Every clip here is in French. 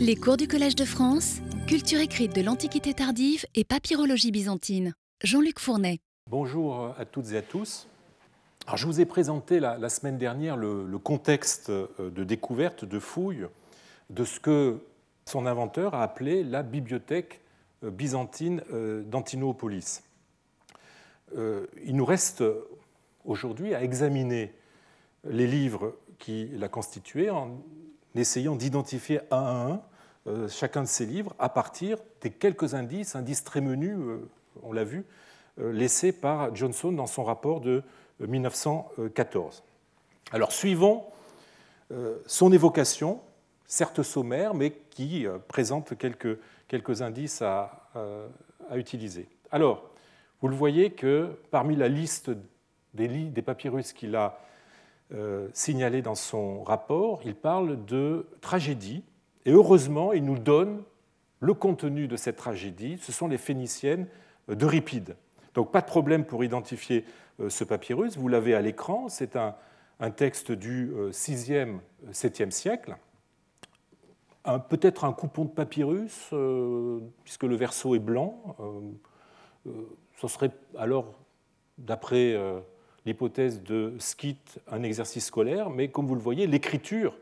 Les cours du Collège de France, culture écrite de l'Antiquité tardive et papyrologie byzantine. Jean-Luc Fournet. Bonjour à toutes et à tous. Alors, je vous ai présenté la, semaine dernière le, contexte euh, de découverte, de fouille, de ce que son inventeur a appelé la bibliothèque euh, byzantine euh, d'Antinopolis. Il nous reste aujourd'hui à examiner les livres qui l'a constitué en essayant d'identifier un à un euh, chacun de ces livres à partir des quelques indices, indices très menus, euh, on l'a vu, euh, laissés par Johnson dans son rapport de 1914. Alors suivons son évocation, certes sommaire, mais qui présente quelques, quelques indices à, à, utiliser. Alors, vous le voyez que parmi la liste des, des papyrus qu'il a signalé dans son rapport, il parle de tragédie, et heureusement, il nous donne le contenu de cette tragédie, ce sont les Phéniciennes d'Euripide. Donc pas de problème pour identifier euh, ce papyrus, vous l'avez à l'écran, c'est un, texte du 6e, euh, 7e siècle, peut-être un coupon de papyrus, puisque le verso est blanc. ce serait alors, d'après l'hypothèse de skit, un exercice scolaire, mais comme vous le voyez, l'écriture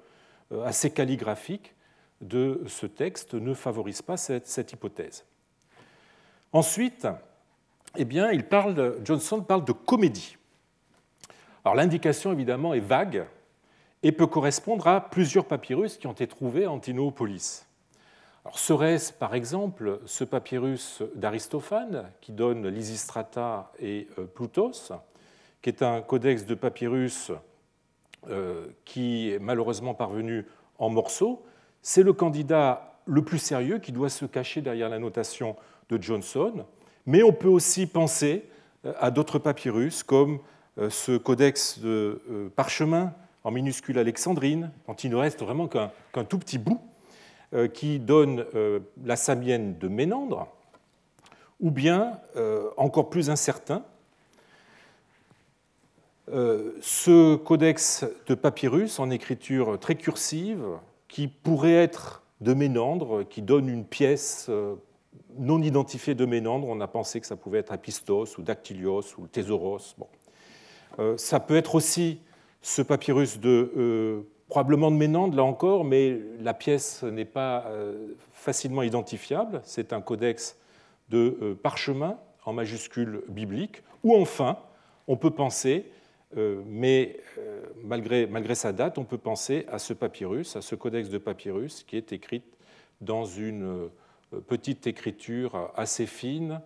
euh, assez calligraphique de ce texte ne favorise pas cette, hypothèse. Ensuite, eh bien, Johnson parle de comédie. Alors l'indication évidemment est vague et peut correspondre à plusieurs papyrus qui ont été trouvés à Antinopolis. Serait-ce par exemple ce papyrus d'Aristophane qui donne Lysistrata et euh, Plutos qui est un codex de papyrus euh, qui est malheureusement parvenu en morceaux, c'est le candidat le plus sérieux qui doit se cacher derrière la notation de Johnson. Mais on peut aussi penser euh, à d'autres papyrus comme euh, ce codex de parchemin en minuscule alexandrine, dont il ne reste vraiment qu'un tout petit bout, qui donne la samienne de Ménandre, ou bien, encore plus incertain, ce codex de papyrus en écriture très cursive, qui pourrait être de Ménandre, qui donne une pièce euh, non identifiée de Ménandre, on a pensé que ça pouvait être Apistos ou Dactylios ou Thésauros. Bon. Euh, ça peut être aussi ce papyrus de probablement de Ménandre, là encore, mais la pièce n'est pas facilement identifiable. C'est un codex de parchemin en majuscule biblique. Ou enfin, on peut penser euh, mais euh, malgré, sa date, on peut penser à ce papyrus, à ce codex de papyrus qui est écrit dans une euh, petite écriture assez fine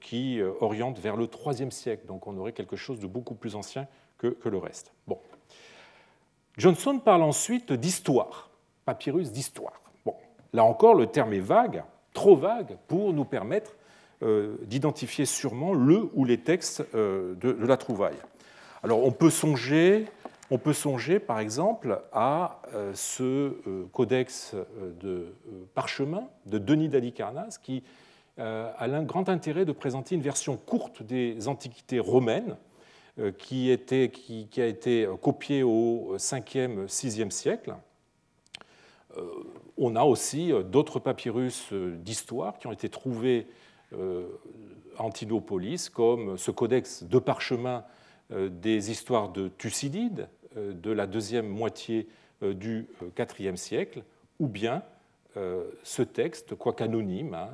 qui oriente vers le IIIe siècle. Donc on aurait quelque chose de beaucoup plus ancien que, que le reste. Bon. Johnson parle ensuite d'histoire, papyrus d'histoire. Bon. Là encore, le terme est vague, trop vague pour nous permettre d'identifier sûrement le ou les textes de la trouvaille. Alors on peut songer, par exemple à euh, ce euh, codex euh, de parchemin de Denis d'Alicarnasse qui a un grand intérêt de présenter une version courte des antiquités romaines qui, a été copiée au 5e, 6e siècle. On a aussi d'autres papyrus d'histoire qui ont été trouvés à Antinopolis, comme ce codex de parchemin des histoires de Thucydide euh, de la deuxième moitié euh, du IVe siècle, ou bien ce texte, quoique anonyme, hein,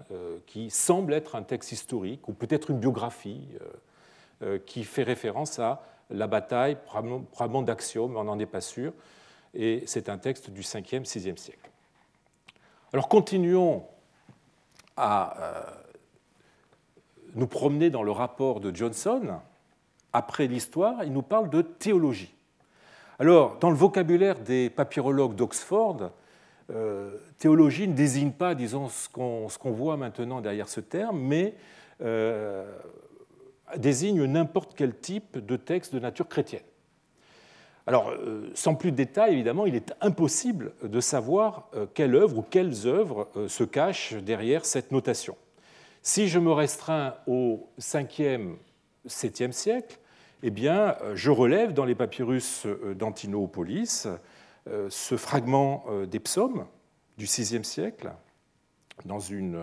qui semble être un texte historique ou peut-être une biographie qui fait référence à la bataille, probablement d'Axiome, on n'en est pas sûr, et c'est un texte du 5e, 6e siècle. Alors continuons à nous promener dans le rapport de Johnson après l'histoire, il nous parle de théologie. Alors, dans le vocabulaire des papyrologues d'Oxford, euh, théologie ne désigne pas, disons, ce qu'on voit maintenant derrière ce terme, mais euh, désigne n'importe quel type de texte de nature chrétienne. Alors, euh, sans plus de détails, évidemment, il est impossible de savoir quelle œuvre ou quelles œuvres se cachent derrière cette notation. Si je me restreins au 5e, 7e siècle, eh bien, euh, je relève dans les papyrus euh, d'Antinopolis euh, ce fragment des psaumes du VIe siècle, dans une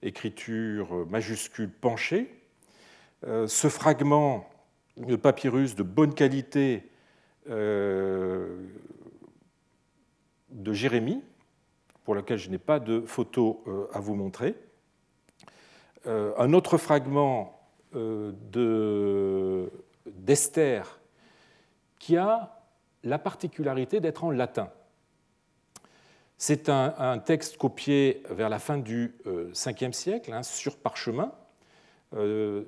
écriture majuscule penchée. Ce fragment de papyrus de bonne qualité de Jérémie, pour lequel je n'ai pas de photo à vous montrer. Un autre fragment d'Esther qui a la particularité d'être en latin. C'est un, texte copié vers la fin du Ve euh, siècle, hein, sur parchemin. Euh,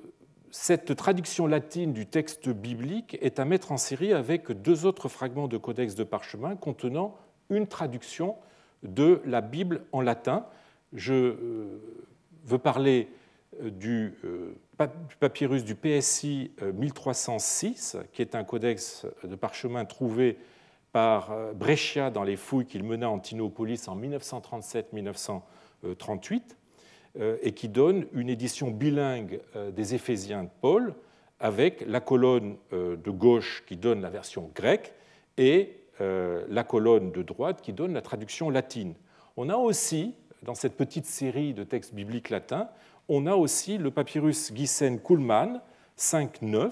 cette traduction latine du texte biblique est à mettre en série avec deux autres fragments de codex de parchemin contenant une traduction de la Bible en latin. Je euh, veux parler du papyrus du PSI 1306, euh, qui est un codex de parchemin trouvé par euh, Brescia dans les fouilles qu'il mena en Tinopolis en 1937-1938, euh, et qui donne une édition bilingue des Éphésiens de Paul, avec la colonne de gauche qui donne la version grecque et la colonne de droite qui donne la traduction latine. On a aussi, dans cette petite série de textes bibliques latins, on a aussi le papyrus Gissen-Kuhlmann 5-9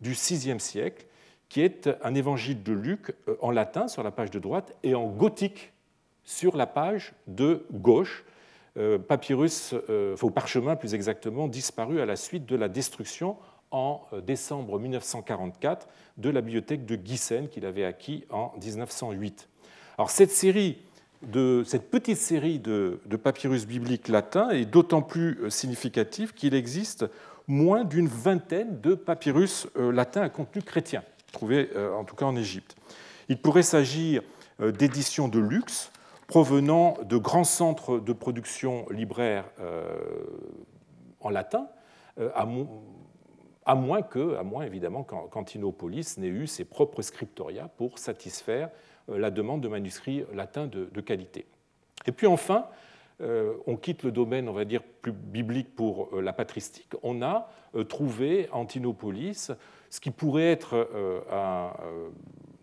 du VIe siècle, qui est un évangile de Luc euh, en latin sur la page de droite et en gothique sur la page de gauche. Euh, papyrus, euh, au parchemin plus exactement, disparu à la suite de la destruction en décembre 1944 de la bibliothèque de Gissen qu'il avait acquis en 1908. Alors cette série de cette petite série de, papyrus bibliques latins est d'autant plus euh, significative qu'il existe moins d'une vingtaine de papyrus euh, latins à contenu chrétien, trouvés euh, en tout cas en Égypte. Il pourrait s'agir d'éditions de luxe provenant de grands centres de production libraire en latin, à moins que, évidemment qu'Antinopolis n'ait eu ses propres scriptoria pour satisfaire la demande de manuscrits latins de, qualité. Et puis enfin, euh, on quitte le domaine, on va dire, plus biblique pour euh, la patristique. On a trouvé Antinopolis, ce qui pourrait être un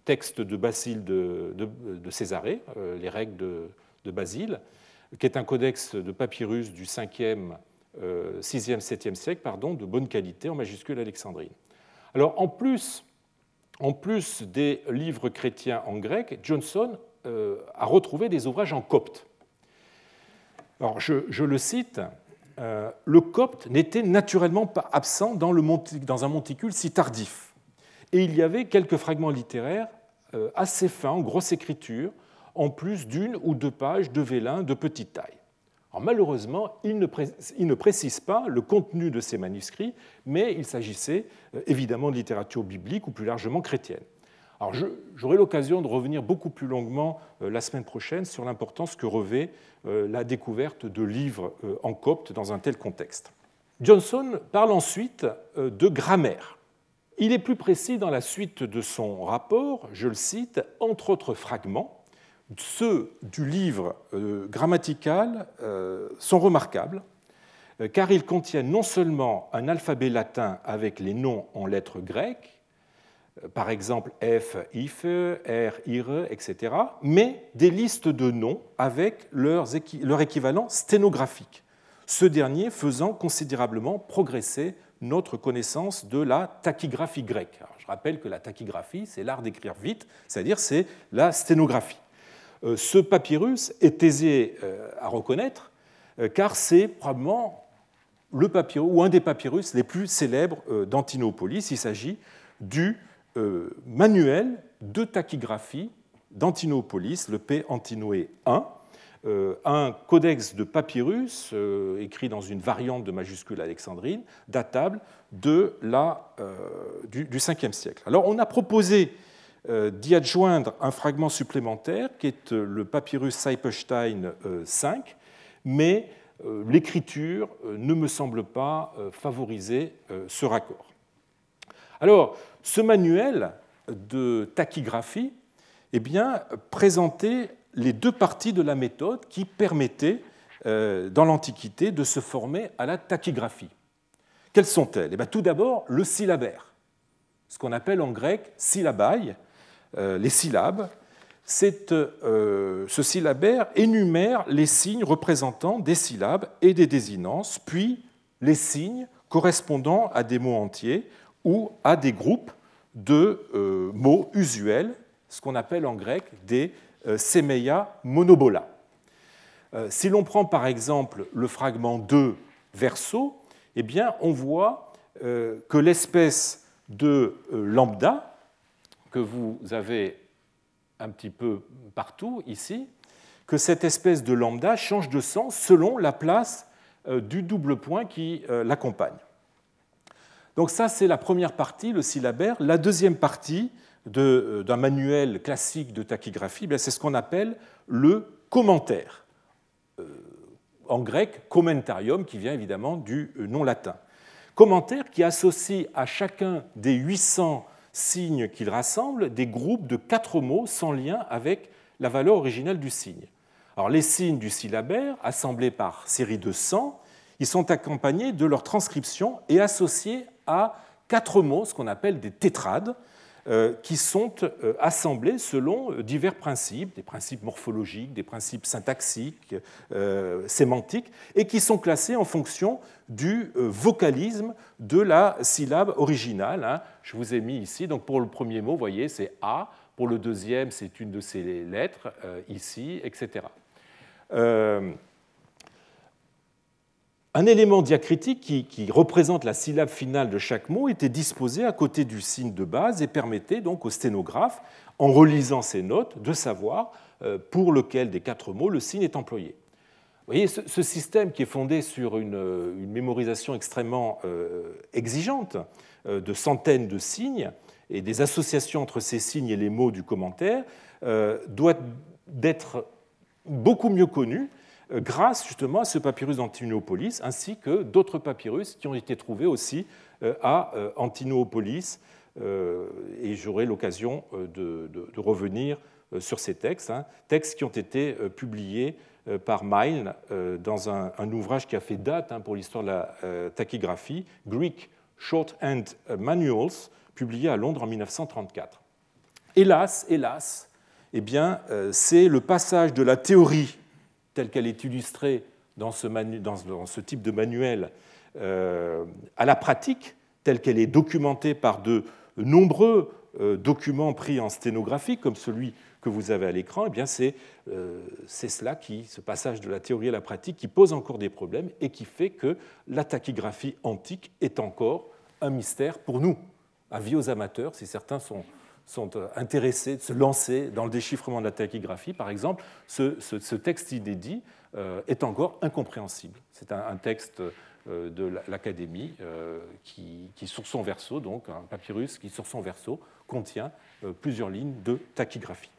texte de Basile de, Césarée, les règles de, Basile, qui est un codex de papyrus du 5e, 6e, 7e siècle, pardon, de bonne qualité en majuscule alexandrine. Alors en plus en plus des livres chrétiens en grec, Johnson euh, a retrouvé des ouvrages en copte. Alors, je, le cite, euh, le copte n'était naturellement pas absent dans, un monticule si tardif. Et il y avait quelques fragments littéraires euh, assez fins, en grosse écriture, en plus d'une ou deux pages de vélin de petite taille malheureusement, il ne, précise pas le contenu de ces manuscrits, mais il s'agissait euh, évidemment de littérature biblique ou plus largement chrétienne. Alors, j'aurai l'occasion de revenir beaucoup plus longuement euh, la semaine prochaine sur l'importance que revêt euh, la découverte de livres en copte dans un tel contexte. Johnson parle ensuite de grammaire. Il est plus précis dans la suite de son rapport, je le cite, entre autres fragments, ceux du livre euh, grammatical euh, sont remarquables euh, car ils contiennent non seulement un alphabet latin avec les noms en lettres grecques, par exemple F, IFE, R, IRE, etc., mais des listes de noms avec leur équivalent sténographique, ce dernier faisant considérablement progresser notre connaissance de la tachygraphie grecque. je rappelle que la tachygraphie, c'est l'art d'écrire vite, c'est-à-dire c'est la sténographie. Euh, ce papyrus est aisé euh, à reconnaître euh, car c'est probablement le papyrus ou un des papyrus les plus célèbres d'Antinopolis. Il s'agit du manuel de tachygraphie d'Antinopolis, le P Antinoé 1, un codex de papyrus écrit dans une variante de majuscule alexandrine, datable du, du 5e siècle. Alors on a proposé d'y adjoindre un fragment supplémentaire qui est euh, le papyrus Seipestein 5, euh, mais l'écriture ne me semble pas favoriser ce raccord. Alors, ce manuel de tachygraphie eh bien, présentait les deux parties de la méthode qui permettaient, dans l'Antiquité, de se former à la tachygraphie. Quelles sont-elles? Eh Tout d'abord, le syllabaire, ce qu'on appelle en grec syllabai, euh, les syllabes, ce syllabaire énumère les signes représentant des syllabes et des désinences, puis les signes correspondant à des mots entiers ou à des groupes de mots usuels, ce qu'on appelle en grec des semeia monobola. Si l'on prend par exemple le fragment 2 verso, eh bien, on voit que l'espèce de lambda, que vous avez un petit peu partout ici, que cette espèce de lambda change de sens selon la place euh, du double point qui euh, l'accompagne. Donc ça, c'est la première partie, le syllabaire. La deuxième partie euh, d'un manuel classique de tachygraphie, c'est ce qu'on appelle le commentaire. En grec, commentarium, qui vient évidemment du nom latin. Commentaire qui associe à chacun des 800 signes qu'il rassemble des groupes de quatre mots sans lien avec la valeur originale du signe. Alors, les signes du syllabaire, assemblés par série de 100, ils sont accompagnés de leur transcription et associés à quatre mots, ce qu'on appelle des tétrades, qui sont euh, assemblés selon euh, divers principes, des principes morphologiques, des principes syntaxiques, sémantiques, et qui sont classés en fonction du vocalisme de la syllabe originale. Hein. Je vous ai mis ici, donc pour le premier mot, vous voyez, c'est A, pour le deuxième, c'est une de ces lettres, ici, etc. Un élément diacritique qui, représente la syllabe finale de chaque mot était disposé à côté du signe de base et permettait donc au sténographe, en relisant ces notes, de savoir euh, pour lequel des quatre mots le signe est employé. Vous voyez, ce, système qui est fondé sur une, mémorisation extrêmement euh, exigeante euh, de centaines de signes et des associations entre ces signes et les mots du commentaire doit d'être beaucoup mieux connu euh, grâce justement à ce papyrus d'Antinopolis, ainsi que d'autres papyrus qui ont été trouvés aussi euh, à euh, Antinopolis. Et j'aurai l'occasion de, revenir sur ces textes, hein. textes qui ont été publiés par Milne dans un, ouvrage qui a fait date hein, pour l'histoire de la tachygraphie, Greek Shorthand Manuals, publié à Londres en 1934. Hélas, hélas, eh bien, c'est le passage de la théorie telle qu'elle est illustrée dans ce, type de manuel euh, à la pratique, telle qu'elle est documentée par de nombreux euh, documents pris en sténographie, comme celui que vous avez à l'écran, eh c'est euh, cela qui, ce passage de la théorie à la pratique, qui pose encore des problèmes et qui fait que la tachygraphie antique est encore un mystère pour nous, avis aux amateurs, si certains sont sont euh, intéressés de se lancer dans le déchiffrement de la tachygraphie, par exemple, ce, texte inédit euh, est encore incompréhensible. C'est un, texte euh, de l'Académie qui, sur son verso, donc un papyrus qui, sur son verso, contient plusieurs lignes de tachygraphie.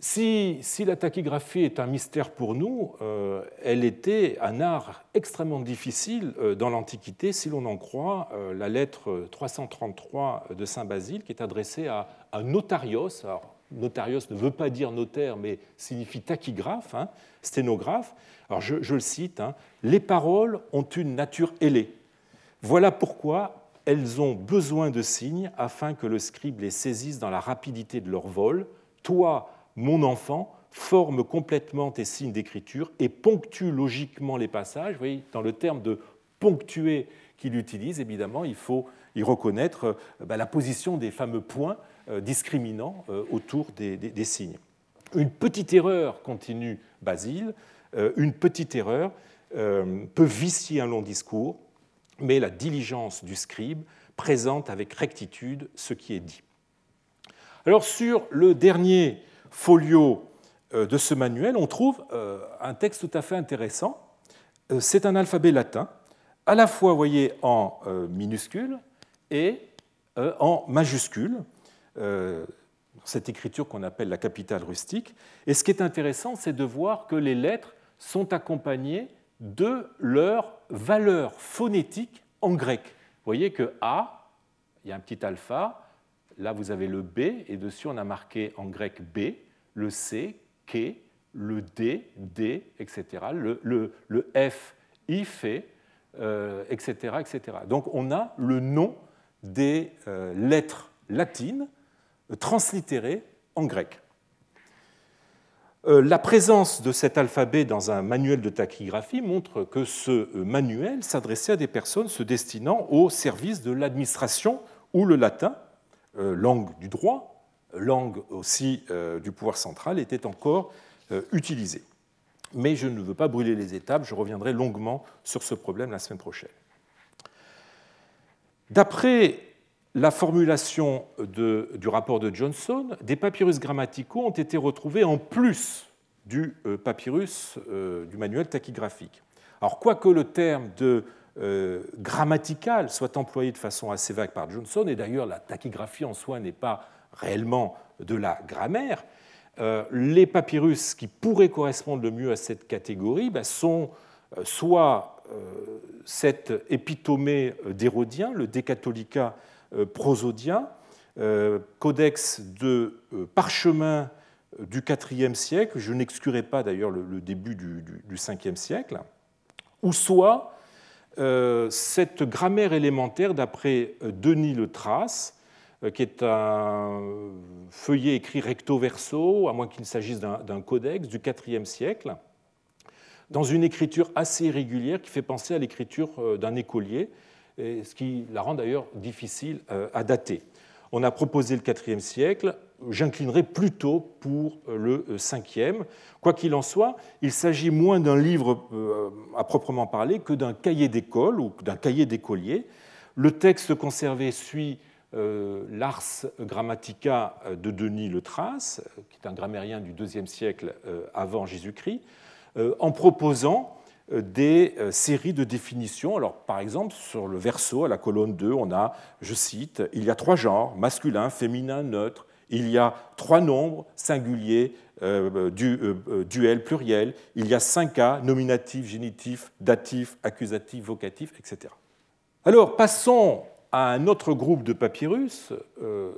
Si, la tachygraphie est un mystère pour nous, euh, elle était un art extrêmement difficile euh, dans l'Antiquité, si l'on en croit euh, la lettre 333 de Saint Basile, qui est adressée à, Notarios. Alors, notarios ne veut pas dire notaire, mais signifie tachygraphe, hein, sténographe. Alors, je, le cite hein, Les paroles ont une nature ailée. Voilà pourquoi elles ont besoin de signes afin que le scribe les saisisse dans la rapidité de leur vol. Toi, mon enfant forme complètement tes signes d'écriture et ponctue logiquement les passages. Vous dans le terme de ponctuer qu'il utilise, évidemment, il faut y reconnaître euh, bah, la position des fameux points euh, discriminants euh, autour des, signes. Une petite erreur, continue Basile, une petite erreur peut vicier un long discours, mais la diligence du scribe présente avec rectitude ce qui est dit. Alors sur le dernier folio euh, de ce manuel, on trouve euh, un texte tout à fait intéressant. Euh, c'est un alphabet latin, à la fois, voyez, en minuscule et en majuscule, cette écriture qu'on appelle la capitale rustique. Et ce qui est intéressant, c'est de voir que les lettres sont accompagnées de leur valeur phonétique en grec. Vous voyez que A, il y a un petit alpha, Là, vous avez le B, et dessus, on a marqué en grec B, le C, K, le D, D, etc., le, F, IF, euh, etc., etc. Donc, on a le nom des euh, lettres latines translittéré en grec. La présence de cet alphabet dans un manuel de tachygraphie montre que ce manuel s'adressait à des personnes se destinant au service de l'administration où le latin, langue du droit, langue aussi du pouvoir central, était encore utilisé. Mais je ne veux pas brûler les étapes, je reviendrai longuement sur ce problème la semaine prochaine. D'après la formulation du rapport de Johnson, des papyrus grammaticaux ont été retrouvés en plus du euh, papyrus euh, du manuel tachygraphique. Alors, quoique le terme de euh, grammatical soit employé de façon assez vague par Johnson, et d'ailleurs la tachygraphie en soi n'est pas réellement de la grammaire, les papyrus qui pourraient correspondre le mieux à cette catégorie ben, sont soit cet épitomée d'Hérodien, le Décatolica euh, prosodien, euh, codex de euh, parchemin du IVe siècle, je n'exclurai pas d'ailleurs le, début du, 5e siècle, ou soit cette grammaire élémentaire d'après Denis Le Trace, qui est un feuillet écrit recto verso, à moins qu'il s'agisse d'un codex du IVe siècle, dans une écriture assez irrégulière qui fait penser à l'écriture d'un écolier, ce qui la rend d'ailleurs difficile euh, à dater. On a proposé le IVe siècle, j'inclinerai plutôt pour euh, le Ve. Quoi qu'il en soit, il s'agit moins d'un livre euh, à proprement parler que d'un cahier d'école ou d'un cahier d'écolier. Le texte conservé suit l'Ars Grammatica de Denis Le Trace, qui est un grammairien du IIe siècle avant Jésus-Christ, en proposant euh, des euh, séries de définitions. Alors, par exemple, sur le verso, à la colonne 2, on a, je cite, il y a trois genres, masculin, féminin, neutre. Il y a trois nombres singuliers, euh, du, duel, pluriel. Il y a cinq cas, nominatif, génitif, datif, accusatif, vocatif, etc. Alors, passons à un autre groupe de papyrus,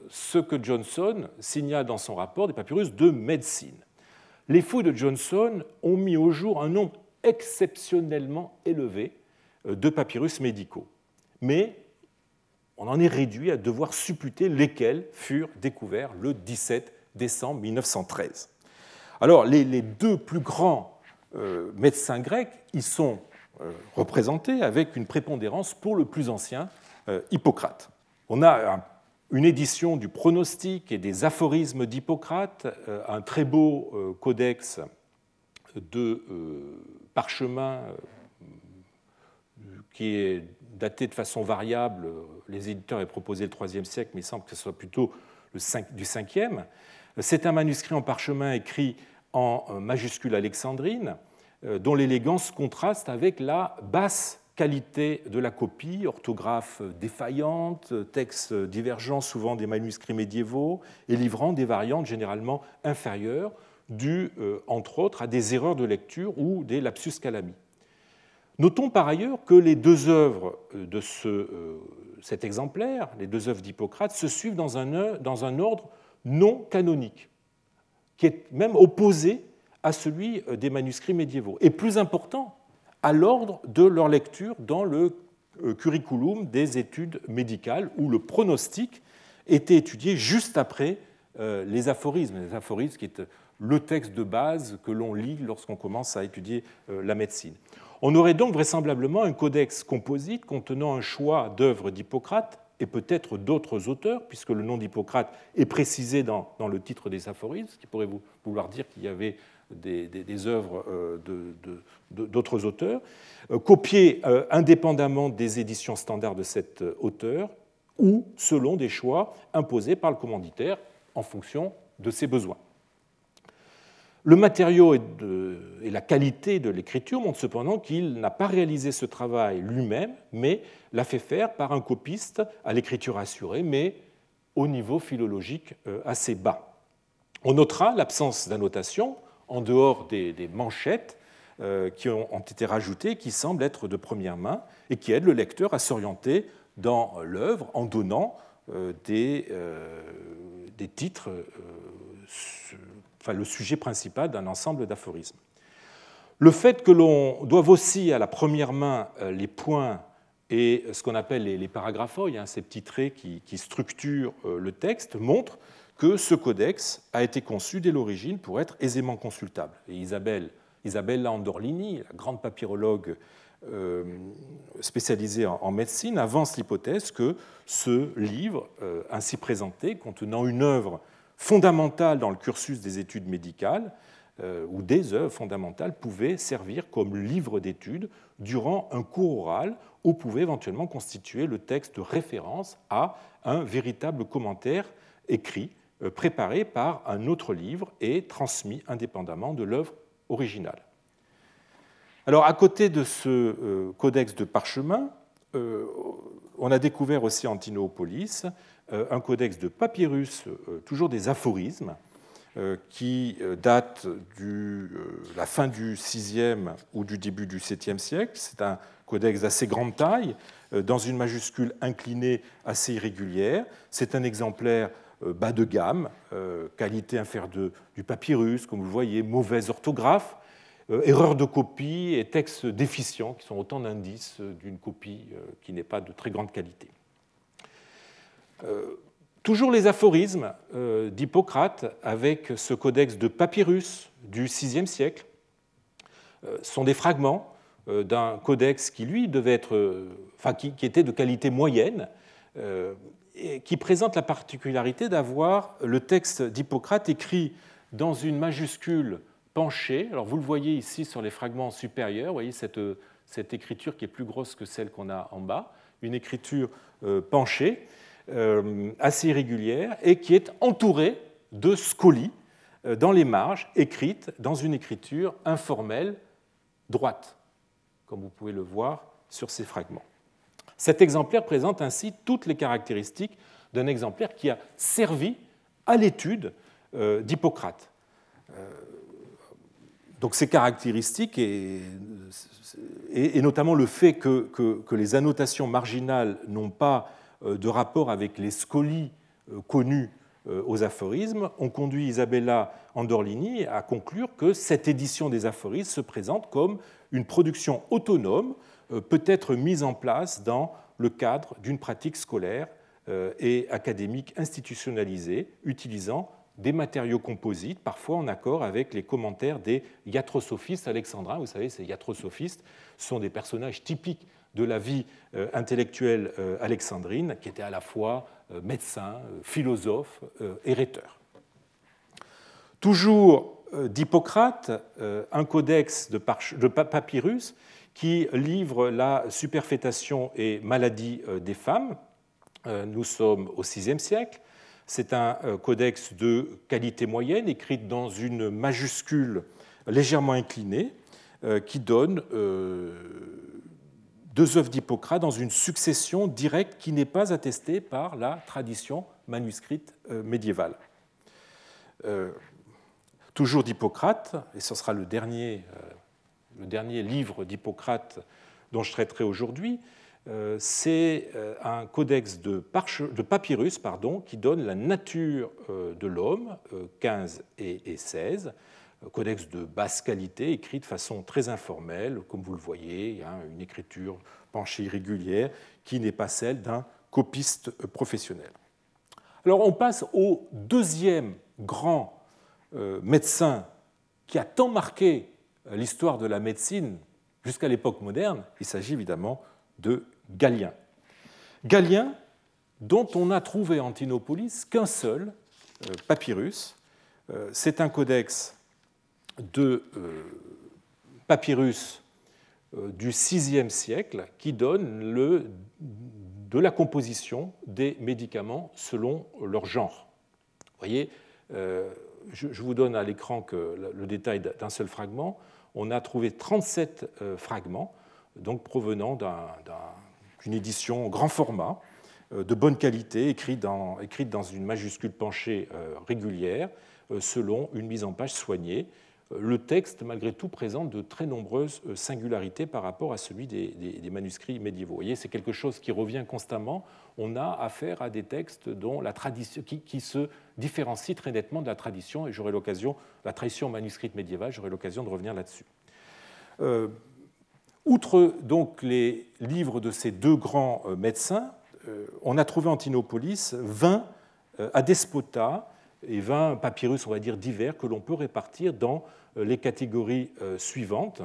ce que Johnson signa dans son rapport des papyrus de médecine. Les fouilles de Johnson ont mis au jour un nombre exceptionnellement élevé euh, de papyrus médicaux. Mais on en est réduit à devoir supputer lesquels furent découverts le 17 décembre 1913. Alors, les, deux plus grands euh, médecins grecs y sont euh, représentés avec une prépondérance pour le plus ancien, Hippocrate. On a une édition du pronostic et des aphorismes d'Hippocrate, un très beau codex de parchemin euh, qui est daté de façon variable. Les éditeurs avaient proposé le IIIe siècle, mais il semble que ce soit plutôt le 5, du 5e. C'est un manuscrit en parchemin écrit en euh, majuscule alexandrine, euh, dont l'élégance contraste avec la basse qualité de la copie, orthographe défaillante, textes divergents, souvent des manuscrits médiévaux, et livrant des variantes généralement inférieures, dû, euh, entre autres, à des erreurs de lecture ou des lapsus calami. Notons par ailleurs que les deux œuvres euh, de euh, cet exemplaire, les deux œuvres d'Hippocrate, se suivent dans un, dans un ordre non canonique, qui est même opposé à celui des manuscrits médiévaux, et plus important, à l'ordre de leur lecture dans le curriculum des études médicales, où le pronostic était étudié juste après les aphorismes, les aphorismes qui le texte de base que l'on lit lorsqu'on commence à étudier euh, la médecine. On aurait donc vraisemblablement un codex composite contenant un choix d'œuvres d'Hippocrate et peut-être d'autres auteurs, puisque le nom d'Hippocrate est précisé dans, le titre des aphorismes, ce qui pourrait vouloir dire qu'il y avait des, œuvres euh, d'autres auteurs, euh, copiés indépendamment des éditions standards de cet auteur, ou selon des choix imposés par le commanditaire en fonction de ses besoins. Le matériau et, la qualité de l'écriture montrent cependant qu'il n'a pas réalisé ce travail lui-même, mais l'a fait faire par un copiste à l'écriture assurée, mais au niveau philologique euh, assez bas. On notera l'absence d'annotation en dehors des, manchettes euh, qui ont été rajoutées, qui semblent être de première main et qui aident le lecteur à s'orienter dans l'œuvre en donnant euh, des, des titres enfin, le sujet principal d'un ensemble d'aphorismes. Le fait que l'on doive aussi à la première main euh, les points et ce qu'on appelle les paragraphoïs, hein, ces petits traits qui, structurent euh, le texte, montre que ce codex a été conçu dès l'origine pour être aisément consultable. Et Isabelle, Isabella Andorlini, la grande papyrologue euh, spécialisée en médecine, avance l'hypothèse que ce livre, ainsi présenté, contenant une œuvre fondamentale dans le cursus des études médicales, euh, ou des œuvres fondamentales, pouvait servir comme livre d'études durant un cours oral ou pouvait éventuellement constituer le texte de référence à un véritable commentaire écrit, préparé par un autre livre et transmis indépendamment de l'œuvre originale. Alors, à côté de ce euh, codex de parchemin, euh, on a découvert aussi euh, un codex de papyrus, toujours des aphorismes, qui date de la fin du VIe ou du début du VIIe siècle. C'est un codex d'assez grande taille, dans une majuscule inclinée assez irrégulière. C'est un exemplaire bas de gamme, qualité inférieure du papyrus, comme vous le voyez, mauvaise orthographe, euh, erreurs de copie et textes déficients, qui sont autant d'indices d'une copie euh, qui n'est pas de très grande qualité. Euh, toujours les aphorismes d'Hippocrate avec ce codex de papyrus du VIe siècle sont des fragments d'un codex qui, lui, devait être, était de qualité moyenne, et qui présente la particularité d'avoir le texte d'Hippocrate écrit dans une majuscule penché. Alors vous le voyez ici sur les fragments supérieurs, vous voyez cette, écriture qui est plus grosse que celle qu'on a en bas, une écriture euh, penchée, euh, assez irrégulière, et qui est entourée de scolies euh, dans les marges, écrites dans une écriture informelle droite, comme vous pouvez le voir sur ces fragments. Cet exemplaire présente ainsi toutes les caractéristiques d'un exemplaire qui a servi à l'étude d'Hippocrate donc ces caractéristiques, et, notamment le fait que, les annotations marginales n'ont pas euh, de rapport avec les scolies euh, connus euh, aux aphorismes, ont conduit Isabella Andorlini à conclure que cette édition des aphorismes se présente comme une production autonome, peut-être mise en place dans le cadre d'une pratique scolaire et académique institutionnalisée, utilisant des matériaux composites, parfois en accord avec les commentaires des iatrosophistes alexandrins. Vous savez, ces iatrosophistes sont des personnages typiques de la vie euh, intellectuelle euh, alexandrine, qui étaient à la fois euh, médecins, philosophes et rhéteurs. Toujours d'Hippocrate, un codex de papyrus qui livre la superfétation et maladie des femmes. Nous sommes au VIe siècle. C'est un codex de qualité moyenne, écrit dans une majuscule légèrement inclinée, qui donne deux œuvres d'Hippocrate dans une succession directe qui n'est pas attestée par la tradition manuscrite médiévale. Toujours d'Hippocrate, et ce sera le dernier, le dernier livre d'Hippocrate dont je traiterai aujourd'hui, euh, c'est euh, un codex de, papyrus qui donne la nature euh, de l'homme, 15 et 16, codex de basse qualité, écrit de façon très informelle, comme vous le voyez, une écriture penchée irrégulière qui n'est pas celle d'un copiste professionnel. Alors on passe au deuxième grand médecin qui a tant marqué l'histoire de la médecine jusqu'à l'époque moderne. Il s'agit évidemment de Galien. Galien, dont on n'a trouvé en Tinopolis qu'un seul euh, papyrus. Euh, c'est un codex de euh, papyrus du VIe siècle qui donne le, de la composition des médicaments selon leur genre. Vous voyez, je vous donne à l'écran le détail d'un seul fragment. On a trouvé 37 fragments donc provenant d'une édition grand format, euh, de bonne qualité, écrite dans, dans une majuscule penchée euh, régulière, euh, selon une mise en page soignée. Le texte, malgré tout, présente de très nombreuses singularités par rapport à celui des, manuscrits médiévaux. Vous voyez, c'est quelque chose qui revient constamment. On a affaire à des textes dont la tradition, qui, se différencient très nettement de la tradition, et j'aurai l'occasion, la tradition manuscrite médiévale, j'aurai l'occasion de revenir là-dessus. Outre donc les livres de ces deux grands euh, médecins, euh, on a trouvé en Tinopolis 20 euh, adespotas et 20 papyrus, on va dire, divers que l'on peut répartir dans les catégories suivantes.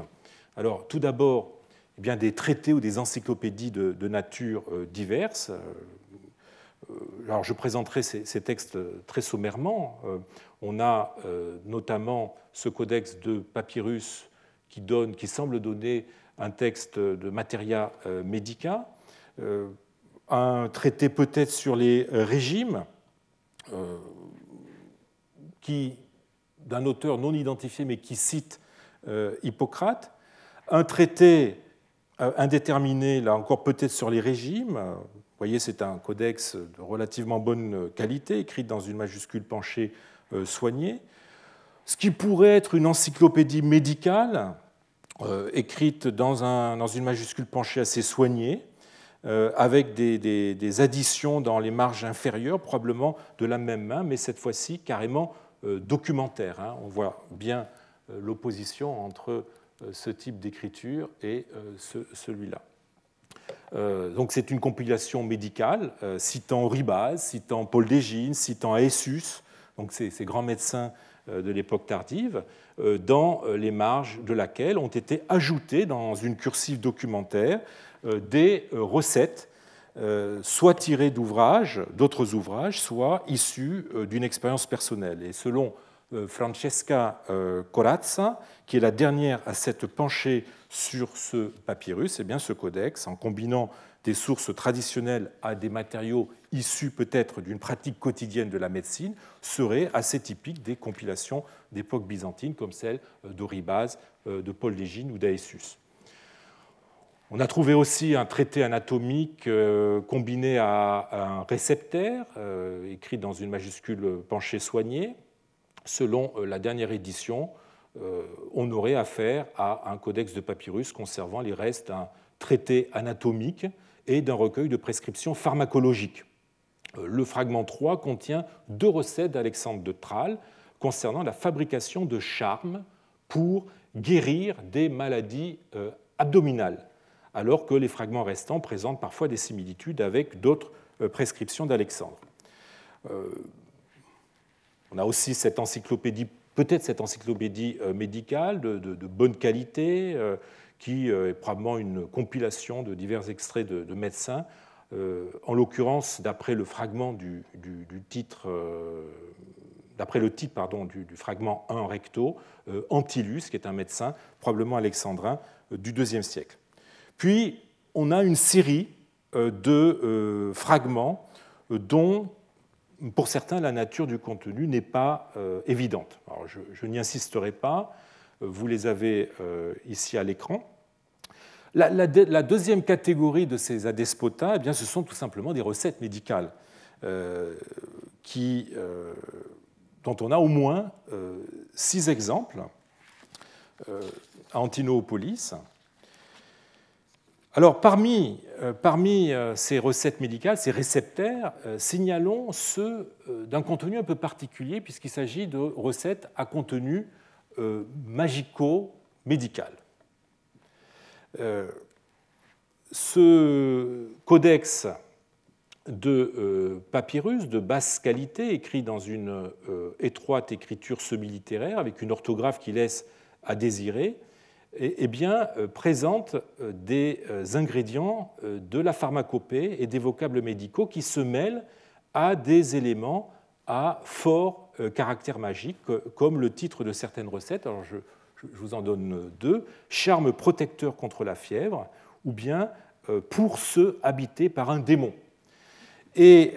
Alors, tout d'abord, eh bien, des traités ou des encyclopédies de, nature diverses. Alors, je présenterai ces, textes très sommairement. On a notamment ce codex de papyrus qui, donne, qui semble donner un texte de Materia Medica, un traité peut-être sur les régimes, euh, qui d'un auteur non identifié mais qui cite euh, Hippocrate, un traité euh, indéterminé, là encore peut-être sur les régimes. Vous voyez, c'est un codex de relativement bonne qualité, écrit dans une majuscule penchée soignée. Ce qui pourrait être une encyclopédie médicale, écrite dans, un, dans, une majuscule penchée assez soignée, euh, avec des, additions dans les marges inférieures, probablement de la même main, mais cette fois-ci carrément euh, documentaire. Hein. On voit bien euh, l'opposition entre ce type d'écriture et celui-là. Donc c'est une compilation médicale citant Ribaz, citant Paul Dégine, citant Aessus, donc ces, grands médecins de l'époque tardive, dans les marges de laquelle ont été ajoutées dans une cursive documentaire euh, des euh, recettes, euh, soit tirées d'ouvrages, d'autres ouvrages, soit issues d'une expérience personnelle. Et selon Francesca Corazza, qui est la dernière à s'être penchée sur ce papyrus, et eh bien ce codex, en combinant des sources traditionnelles à des matériaux issus peut-être d'une pratique quotidienne de la médecine, serait assez typique des compilations d'époque byzantine comme celle d'Oribase, de Paul Légine ou d'Aessus. On a trouvé aussi un traité anatomique euh, combiné à un réceptaire, euh, écrit dans une majuscule penchée soignée. Selon euh, la dernière édition, on aurait affaire à un codex de papyrus conservant les restes d'un traité anatomique et d'un recueil de prescriptions pharmacologiques. Le fragment 3 contient deux recettes d'Alexandre de Tralles concernant la fabrication de charmes pour guérir des maladies abdominales alors que les fragments restants présentent parfois des similitudes avec d'autres euh, prescriptions d'Alexandre. Euh, on a aussi cette encyclopédie, peut-être cette encyclopédie euh, médicale de, bonne qualité, qui est probablement une compilation de divers extraits de, médecins, en l'occurrence d'après le fragment du, titre d'après le titre pardon, du, fragment 1 recto, Antilus, qui est un médecin probablement alexandrin du IIe siècle. Puis, on a une série euh, de euh, fragments euh, dont, pour certains, la nature du contenu n'est pas évidente. je, n'y insisterai pas, vous les avez ici à l'écran. La, deuxième catégorie de ces adespotas, eh bien, ce sont tout simplement des recettes médicales dont on a au moins six exemples à Antinoopolis. Alors, parmi, euh, euh, ces recettes médicales, ces réceptaires, euh, signalons ceux d'un contenu un peu particulier, puisqu'il s'agit de recettes à contenu magico-médical. ce codex de papyrus de basse qualité, écrit dans une étroite écriture semi-littéraire, avec une orthographe qui laisse à désirer, eh bien, euh, présente euh, des euh, ingrédients de la pharmacopée et des vocables médicaux qui se mêlent à des éléments à fort caractère magique, comme le titre de certaines recettes. Alors, je, vous en donne deux charme protecteur contre la fièvre, ou bien pour ceux habités par un démon. Et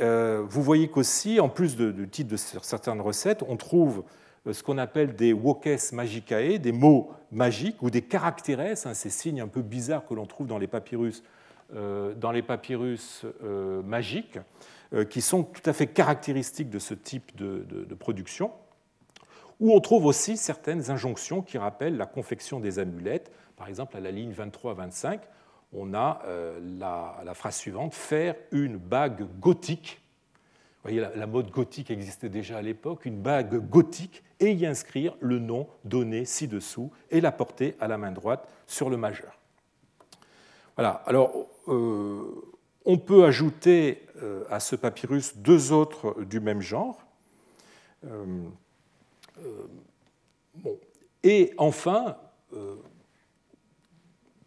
vous voyez qu'aussi, en plus du titre de certaines recettes, on trouve ce qu'on appelle des wokes magicae, des mots magiques ou des caractères, hein, ces signes un peu bizarres que l'on trouve dans les papyrus, euh, dans les papyrus euh, magiques, qui sont tout à fait caractéristiques de ce type de, production, où on trouve aussi certaines injonctions qui rappellent la confection des amulettes. Par exemple, à la ligne 23-25, on a la phrase suivante faire une bague gothique vous voyez, la, mode gothique existait déjà à l'époque, une bague gothique, et y inscrire le nom donné ci-dessous et la porter à la main droite sur le majeur. Voilà, alors euh, on peut ajouter euh, à ce papyrus deux autres du même genre. Et enfin,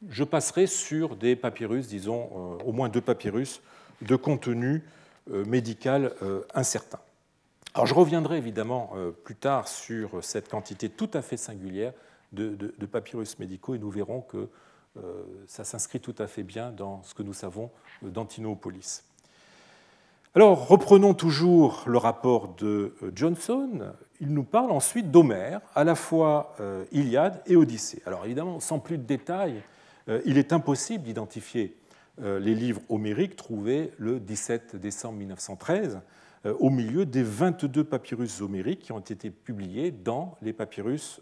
je passerai sur des papyrus, disons au moins deux papyrus, de contenu médical incertain. Alors je reviendrai évidemment plus tard sur cette quantité tout à fait singulière de, papyrus médicaux et nous verrons que ça s'inscrit tout à fait bien dans ce que nous savons d'Antinopolis. Alors, reprenons toujours le rapport de euh, Johnson. Il nous parle ensuite d'Homère, à la fois euh, Iliade et Odyssée. Alors, évidemment, sans plus de détails, euh, il est impossible d'identifier les livres homériques trouvés le 17 décembre 1913 au milieu des 22 papyrus homériques qui ont été publiés dans les, papyrus,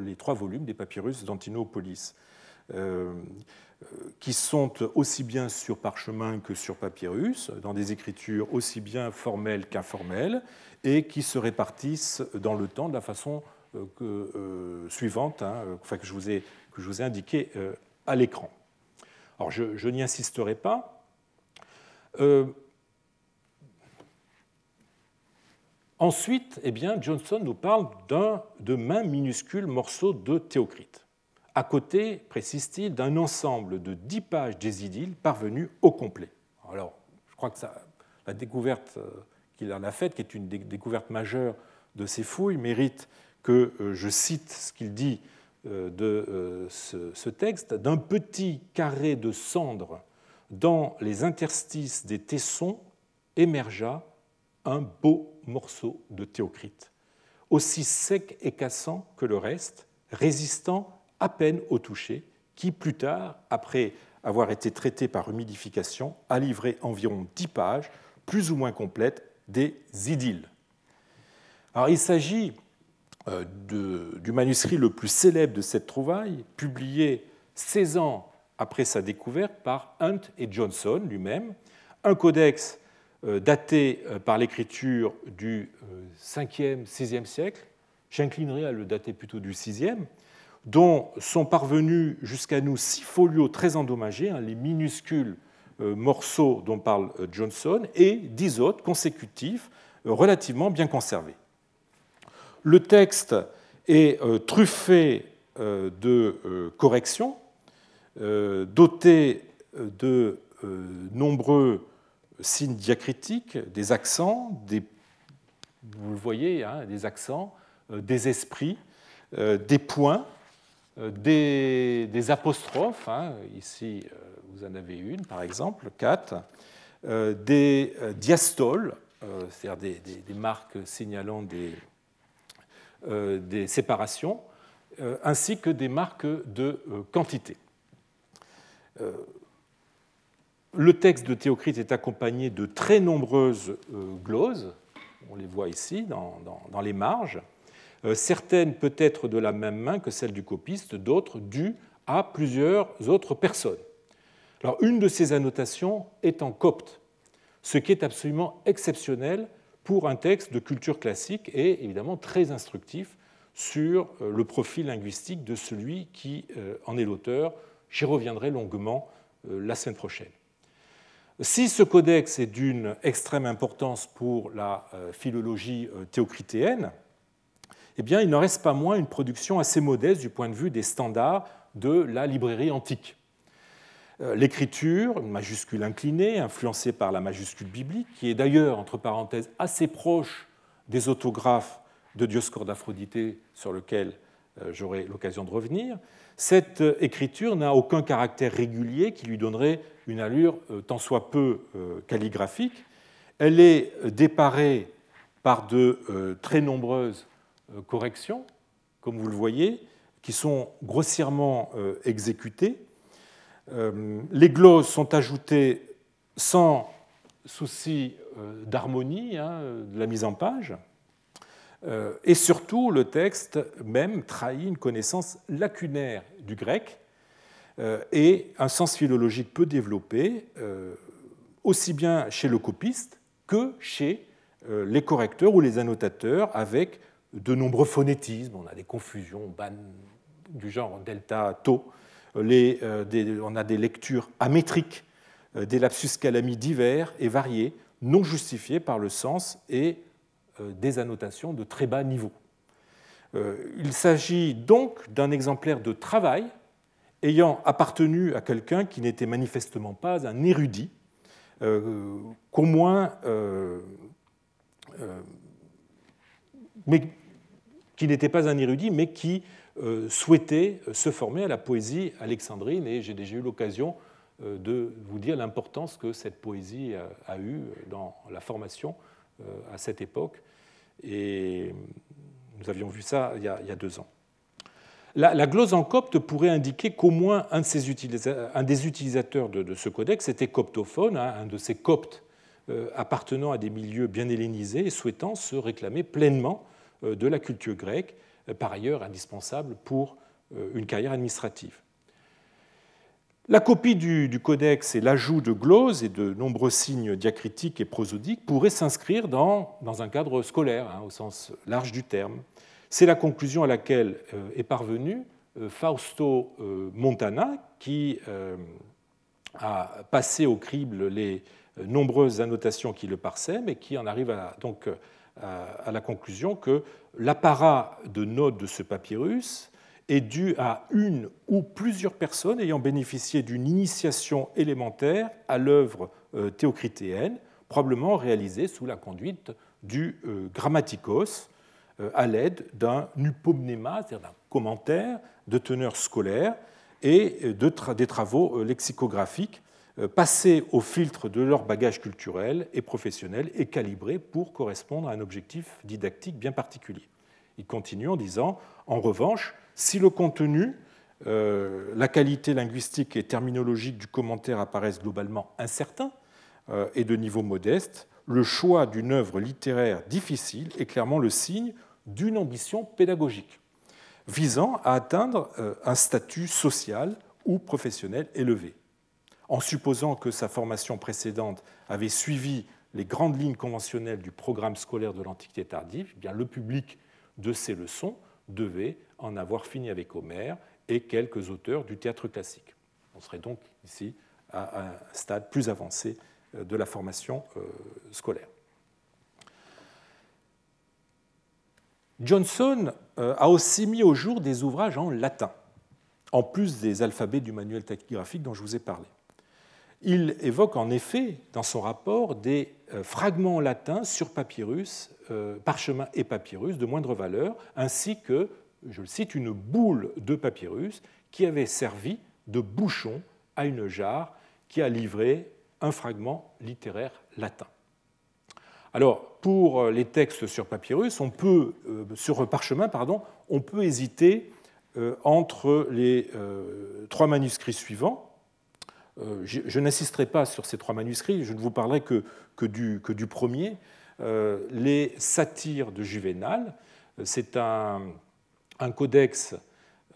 les trois volumes des papyrus d'Antinopolis qui sont aussi bien sur parchemin que sur papyrus, dans des écritures aussi bien formelles qu'informelles, et qui se répartissent dans le temps de la façon euh, euh, suivante, hein, que, je vous ai, que je vous ai indiqué euh, à l'écran. Alors, je, n'y insisterai pas. Ensuite, eh Johnson nous parle d'un de main minuscule morceau de Théocrite à côté, précise-t-il, d'un ensemble de dix pages d'Hésidiles parvenues au complet. Alors, je crois que la découverte euh, qu'il a faite, qui est une découverte majeure de ces fouilles, mérite que euh, je cite ce qu'il dit euh, de ce texte, d'un petit carré de cendres dans les interstices des tessons émergea un beau morceau de théocrite, aussi sec et cassant que le reste, résistant à peine au toucher, qui plus tard, après avoir été traité par humidification, a livré environ dix pages, plus ou moins complètes, des idylles. Il s'agit euh, du manuscrit le plus célèbre de cette trouvaille, publié 16 ans après sa découverte par Hunt et Johnson lui-même, un codex daté euh, par l'écriture du 5e, 6e siècle. J'inclinerai à le dater plutôt du 6e, dont sont parvenus jusqu'à nous six folios très endommagés, hein, les minuscules euh, morceaux dont parle euh, Johnson, et dix autres consécutifs euh, relativement bien conservés. Le texte est truffé de corrections, doté de nombreux signes diacritiques, des accents, des, vous le voyez, hein, des accents, des esprits, des points, euh, des, apostrophes, hein, ici euh, vous en avez une par exemple, quatre, euh, des diastoles, c'est-à-dire des, marques signalant des séparations, ainsi que des marques de quantité. Le texte de Théocrite est accompagné de très nombreuses gloses, on les voit ici dans, les marges, euh, certaines peut-être de la même main que celle du copiste, d'autres dues à plusieurs autres personnes. Alors, une de ces annotations est en copte, ce qui est absolument exceptionnel pour un texte de culture classique et évidemment très instructif sur euh, le profil linguistique de celui qui euh, en est l'auteur. J'y reviendrai longuement la semaine prochaine. Si ce codex est d'une extrême importance pour la philologie théocritéenne, eh il n'en reste pas moins une production assez modeste du point de vue des standards de la librairie antique. Euh, l'écriture, une majuscule inclinée, influencée par la majuscule biblique, qui est d'ailleurs, entre parenthèses, assez proche des autographes de Dioscorde d'Aphrodite, sur lequel euh, j'aurai l'occasion de revenir, cette euh, écriture n'a aucun caractère régulier qui lui donnerait une allure tant soit peu calligraphique. Elle est déparée par de très nombreuses euh, corrections, comme vous le voyez, qui sont grossièrement euh, exécutées. Euh, les glosses sont ajoutées sans souci d'harmonie, hein, de la mise en page. Et surtout, le texte même trahit une connaissance lacunaire du grec et un sens philologique peu développé, aussi bien chez le copiste que chez les correcteurs ou les annotateurs, avec de nombreux phonétismes, on a des confusions du genre delta, tau, euh, on a des lectures amétriques, euh, des lapsus calami divers et variés, non justifiés par le sens et des annotations de très bas niveau. Il s'agit donc d'un exemplaire de travail ayant appartenu à quelqu'un qui n'était manifestement pas un érudit, qu'au moins, qui n'était pas un érudit, mais qui euh, souhaitait se former à la poésie alexandrine. Et j'ai déjà eu l'occasion euh, de vous dire l'importance que cette poésie a, eue dans la formation euh, à cette époque. Et nous avions vu ça il y a, deux ans. La, glose en copte pourrait indiquer qu'au moins un, des utilisateurs de, ce codex était coptophone, hein, un de ces coptes appartenant à des milieux bien hellénisés et souhaitant se réclamer pleinement euh, de la culture grecque, euh, par ailleurs indispensable pour euh, une carrière administrative. La copie du, codex et l'ajout de gloses et de nombreux signes diacritiques et prosodiques pourraient s'inscrire dans, un cadre scolaire, hein, au sens large du terme. C'est la conclusion à laquelle est parvenu Fausto Montana, qui a passé au crible les nombreuses annotations qui le parsèment et qui en arrive donc à la conclusion que l'apparat de notes de ce papyrus est dû à une ou plusieurs personnes ayant bénéficié d'une initiation élémentaire à l'œuvre euh, théocritéenne, probablement réalisée sous la conduite du euh, grammaticos euh, à l'aide d'un upomnéma, c'est-à-dire d'un commentaire de teneur scolaire et des travaux lexicographiques passer au filtre de leur bagage culturel et professionnel et calibré pour correspondre à un objectif didactique bien particulier. Il continue en disant, en revanche, si le contenu, euh, la qualité linguistique et terminologique du commentaire apparaissent globalement incertains euh, et de niveau modeste, le choix d'une œuvre littéraire difficile est clairement le signe d'une ambition pédagogique visant à atteindre un statut social ou professionnel élevé. En supposant que sa formation précédente avait suivi les grandes lignes conventionnelles du programme scolaire de l'Antiquité tardive, eh le public de ces leçons devait en avoir fini avec Homère et quelques auteurs du théâtre classique. On serait donc ici à un stade plus avancé euh, de la formation euh, scolaire. Johnson euh, a aussi mis au jour des ouvrages en latin, en plus des alphabets du manuel tachygraphique dont je vous ai parlé il évoque en effet dans son rapport des fragments latins sur papyrus, parchemin et papyrus de moindre valeur, ainsi que, je le cite, une boule de papyrus qui avait servi de bouchon à une jarre qui a livré un fragment littéraire latin. Alors, pour les textes sur papyrus, on peut, euh, sur parchemin, pardon, on peut hésiter entre les trois manuscrits suivants, euh, je, n'insisterai pas sur ces trois manuscrits, je ne vous parlerai que, du, premier. Euh, les satires de Juvénal, c'est un, codex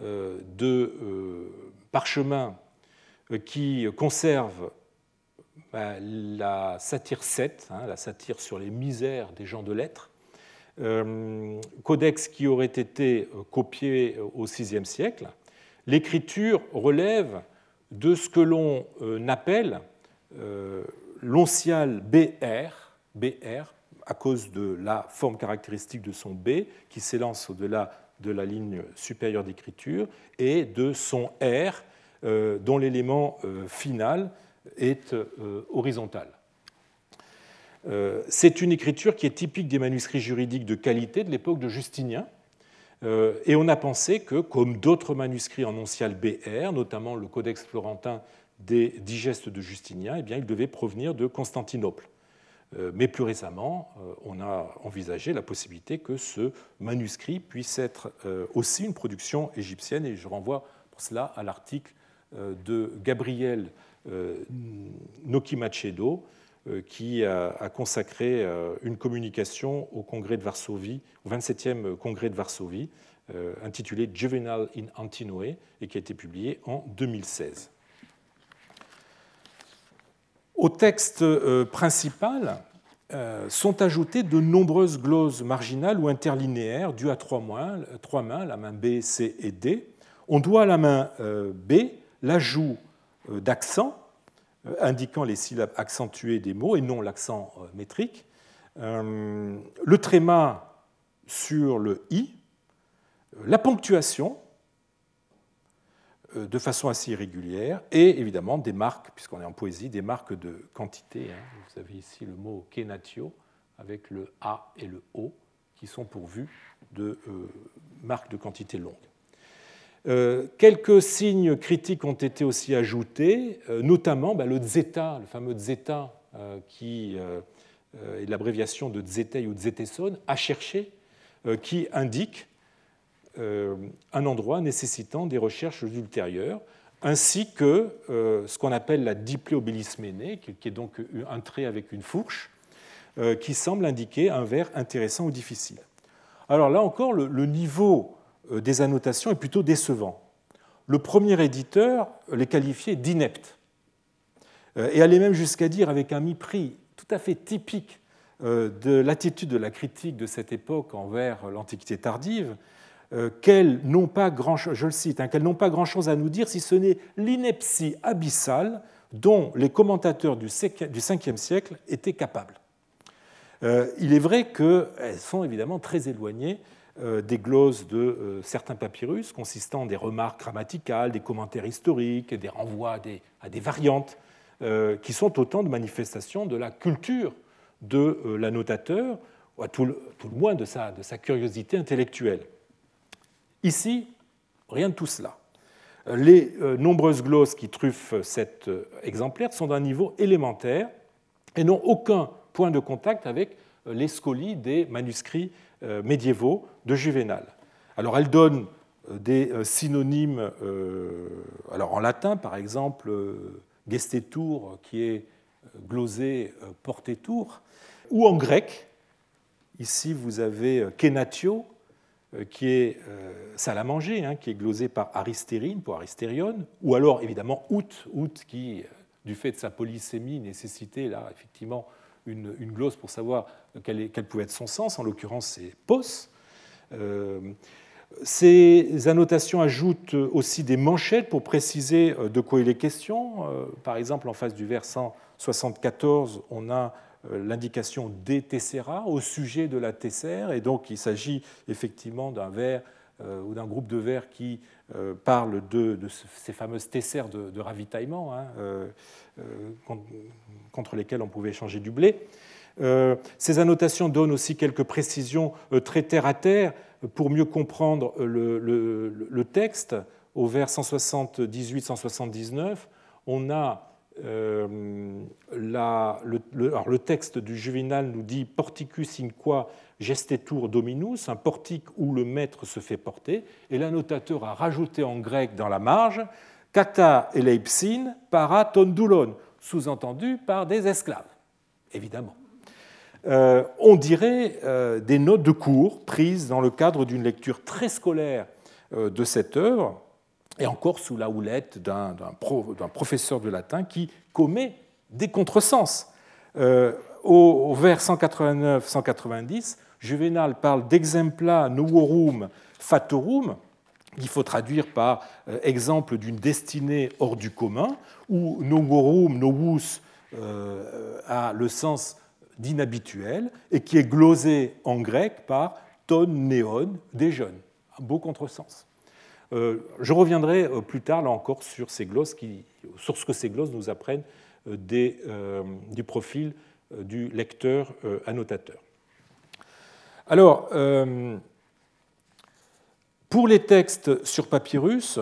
euh, de parchemin qui conserve bah, la satire 7, hein, la satire sur les misères des gens de lettres, codex qui aurait été copié au VIe siècle. L'écriture relève de ce que l'on euh, appelle euh, l'oncial BR, BR, à cause de la forme caractéristique de son B, qui s'élance au-delà de la ligne supérieure d'écriture, et de son R, euh, dont l'élément final est horizontal. C'est une écriture qui est typique des manuscrits juridiques de qualité de l'époque de Justinien, euh, et on a pensé que, comme d'autres manuscrits en oncial BR, notamment le Codex florentin des digestes de Justinien, eh il devait provenir de Constantinople. Euh, mais plus récemment, euh, on a envisagé la possibilité que ce manuscrit puisse être aussi une production égyptienne, et je renvoie pour cela à l'article de Gabriel Nokimachedo, euh, qui a consacré euh, une communication au congrès de Varsovie, au 27e congrès de Varsovie, euh, intitulé Juvenal in Antinoe et qui a été publié en 2016. Au texte principal sont ajoutées de nombreuses gloses marginales ou interlinéaires dues à trois mains, trois mains, la main B, C et D. On doit à la main B l'ajout d'accents euh, indiquant les syllabes accentuées des mots et non l'accent euh, métrique, le tréma sur le i, la ponctuation de façon assez irrégulière et évidemment des marques, puisqu'on est en poésie, des marques de quantité. Hein. Vous avez ici le mot kenatio avec le A et le O qui sont pourvus de marques de quantité longue. Euh, quelques signes critiques ont été aussi ajoutés, euh, notamment bah, le zeta, le fameux zeta, euh, qui est l'abréviation de zetei ou zeteson, à chercher, qui indique un endroit nécessitant des recherches ultérieures, ainsi que ce qu'on appelle la dipléobilisménée, qui est donc un trait avec une fourche, qui semble indiquer un vers intéressant ou difficile. Alors là encore, le niveau euh, des annotations est plutôt décevant. Le premier éditeur les qualifiait d'ineptes euh, et allait même jusqu'à dire, avec un mépris tout à fait typique euh, de l'attitude de la critique de cette époque envers l'Antiquité tardive, qu'elles n'ont pas grand je le cite, hein, qu'elles n'ont pas grand-chose à nous dire si ce n'est l'ineptie abyssale dont les commentateurs du 5e siècle étaient capables. Il est vrai qu'elles sont évidemment très éloignées euh, des glosses de euh, certains papyrus consistant des remarques grammaticales, des commentaires historiques, des renvois à des, variantes, euh, qui sont autant de manifestations de la culture de l'annotateur, ou à tout le, moins de de sa curiosité intellectuelle. Ici, rien de tout cela. Les nombreuses glosses qui truffent cet exemplaire sont d'un niveau élémentaire et n'ont aucun point de contact avec les scolies des manuscrits euh, médiévaux de Juvénal. Alors elle donne euh, des euh, synonymes, alors en latin par exemple, gestetur qui est glosé portetur, ou en grec, ici vous avez kenatio qui est salamangé, hein, qui est glosé par aristérine pour aristérion, ou alors évidemment out, out qui, du fait de sa polysémie, nécessitait là effectivement une, une pour savoir quel, pouvait être son sens, en l'occurrence c'est pos. Euh, ces annotations ajoutent aussi des manchettes pour préciser euh, de quoi il est question. Euh, par exemple, en face du vers 174, on a l'indication des tessera au sujet de la tessère, et donc il s'agit effectivement d'un vers ou d'un groupe de vers qui parle de, ces fameuses tessères de, ravitaillement hein, contre lesquelles on pouvait échanger du blé. Euh, ces annotations donnent aussi quelques précisions euh, très terre à terre pour mieux comprendre euh, le, texte. Au vers 178-179, on a le, texte du Juvenal nous dit porticus in qua gestetur dominus, un portique où le maître se fait porter, et l'annotateur a rajouté en grec dans la marge kata eleipsin para tondulon, sous-entendu par des esclaves, évidemment. Euh, on dirait euh, des notes de cours prises dans le cadre d'une lecture très scolaire euh, de cette œuvre, et encore sous la houlette d'un professeur de latin qui commet des contresens. Au, vers 189-190, Juvenal parle d'exempla novorum fatorum, qu'il faut traduire par exemple d'une destinée hors du commun, où novorum, novus a le sens d'inhabituel et qui est glosé en grec par ton néon, des jeunes. Un beau contresens. Euh, je reviendrai euh, plus tard, là encore, sur, ces glosses sur ce que ces glosses nous apprennent euh, du profil du lecteur annotateur. Alors, pour les textes sur papyrus,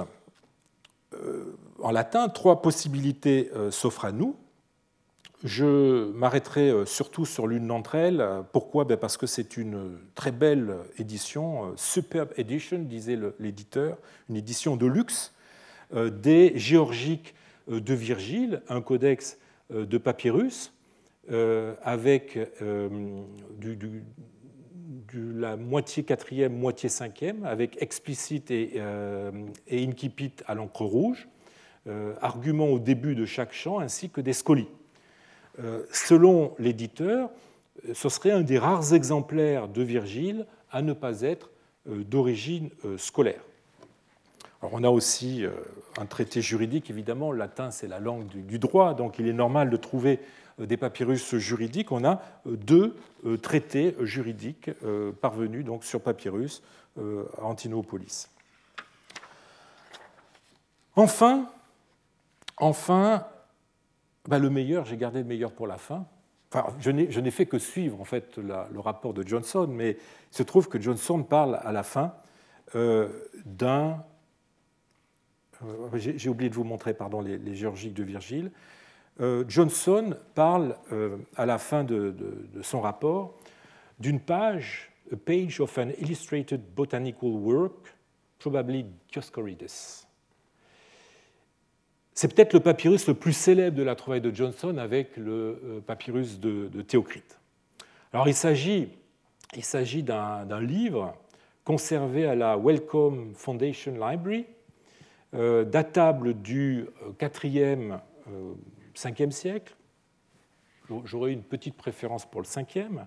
en latin, trois possibilités s'offrent à nous. Je m'arrêterai euh, surtout sur l'une d'entre elles. Pourquoi? Ben, Parce que c'est une très belle édition, euh, superbe edition, disait l'éditeur, une édition de luxe euh, des Géorgiques de Virgile, un codex de papyrus avec la moitié quatrième, moitié cinquième, avec explicite et, et à l'encre rouge, argument au début de chaque chant, ainsi que des scolies. Euh, selon l'éditeur, ce serait un des rares exemplaires de Virgile à ne pas être euh, d'origine euh, scolaire. on a aussi un traité juridique, évidemment, le latin c'est la langue du droit, donc il est normal de trouver des papyrus juridiques, on a deux traités juridiques parvenus donc, sur papyrus à Antinopolis. Enfin, enfin bah, le meilleur, j'ai gardé le meilleur pour la fin. Enfin, je n'ai fait que suivre en fait le rapport de Johnson, mais il se trouve que Johnson parle à la fin euh, d'un. Euh, j'ai oublié de vous montrer pardon, les, géorgiques de Virgile. Euh, Johnson parle à la fin de, de son rapport d'une page, a page of an illustrated botanical work, probably Dioscorides. C'est peut-être le papyrus le plus célèbre de la trouvaille de Johnson avec le euh, papyrus de, Théocrite. Alors il s'agit, d'un livre conservé à la Wellcome Foundation Library, euh, datable du 4e, euh, 5e siècle. J'aurais une petite préférence pour le 5e.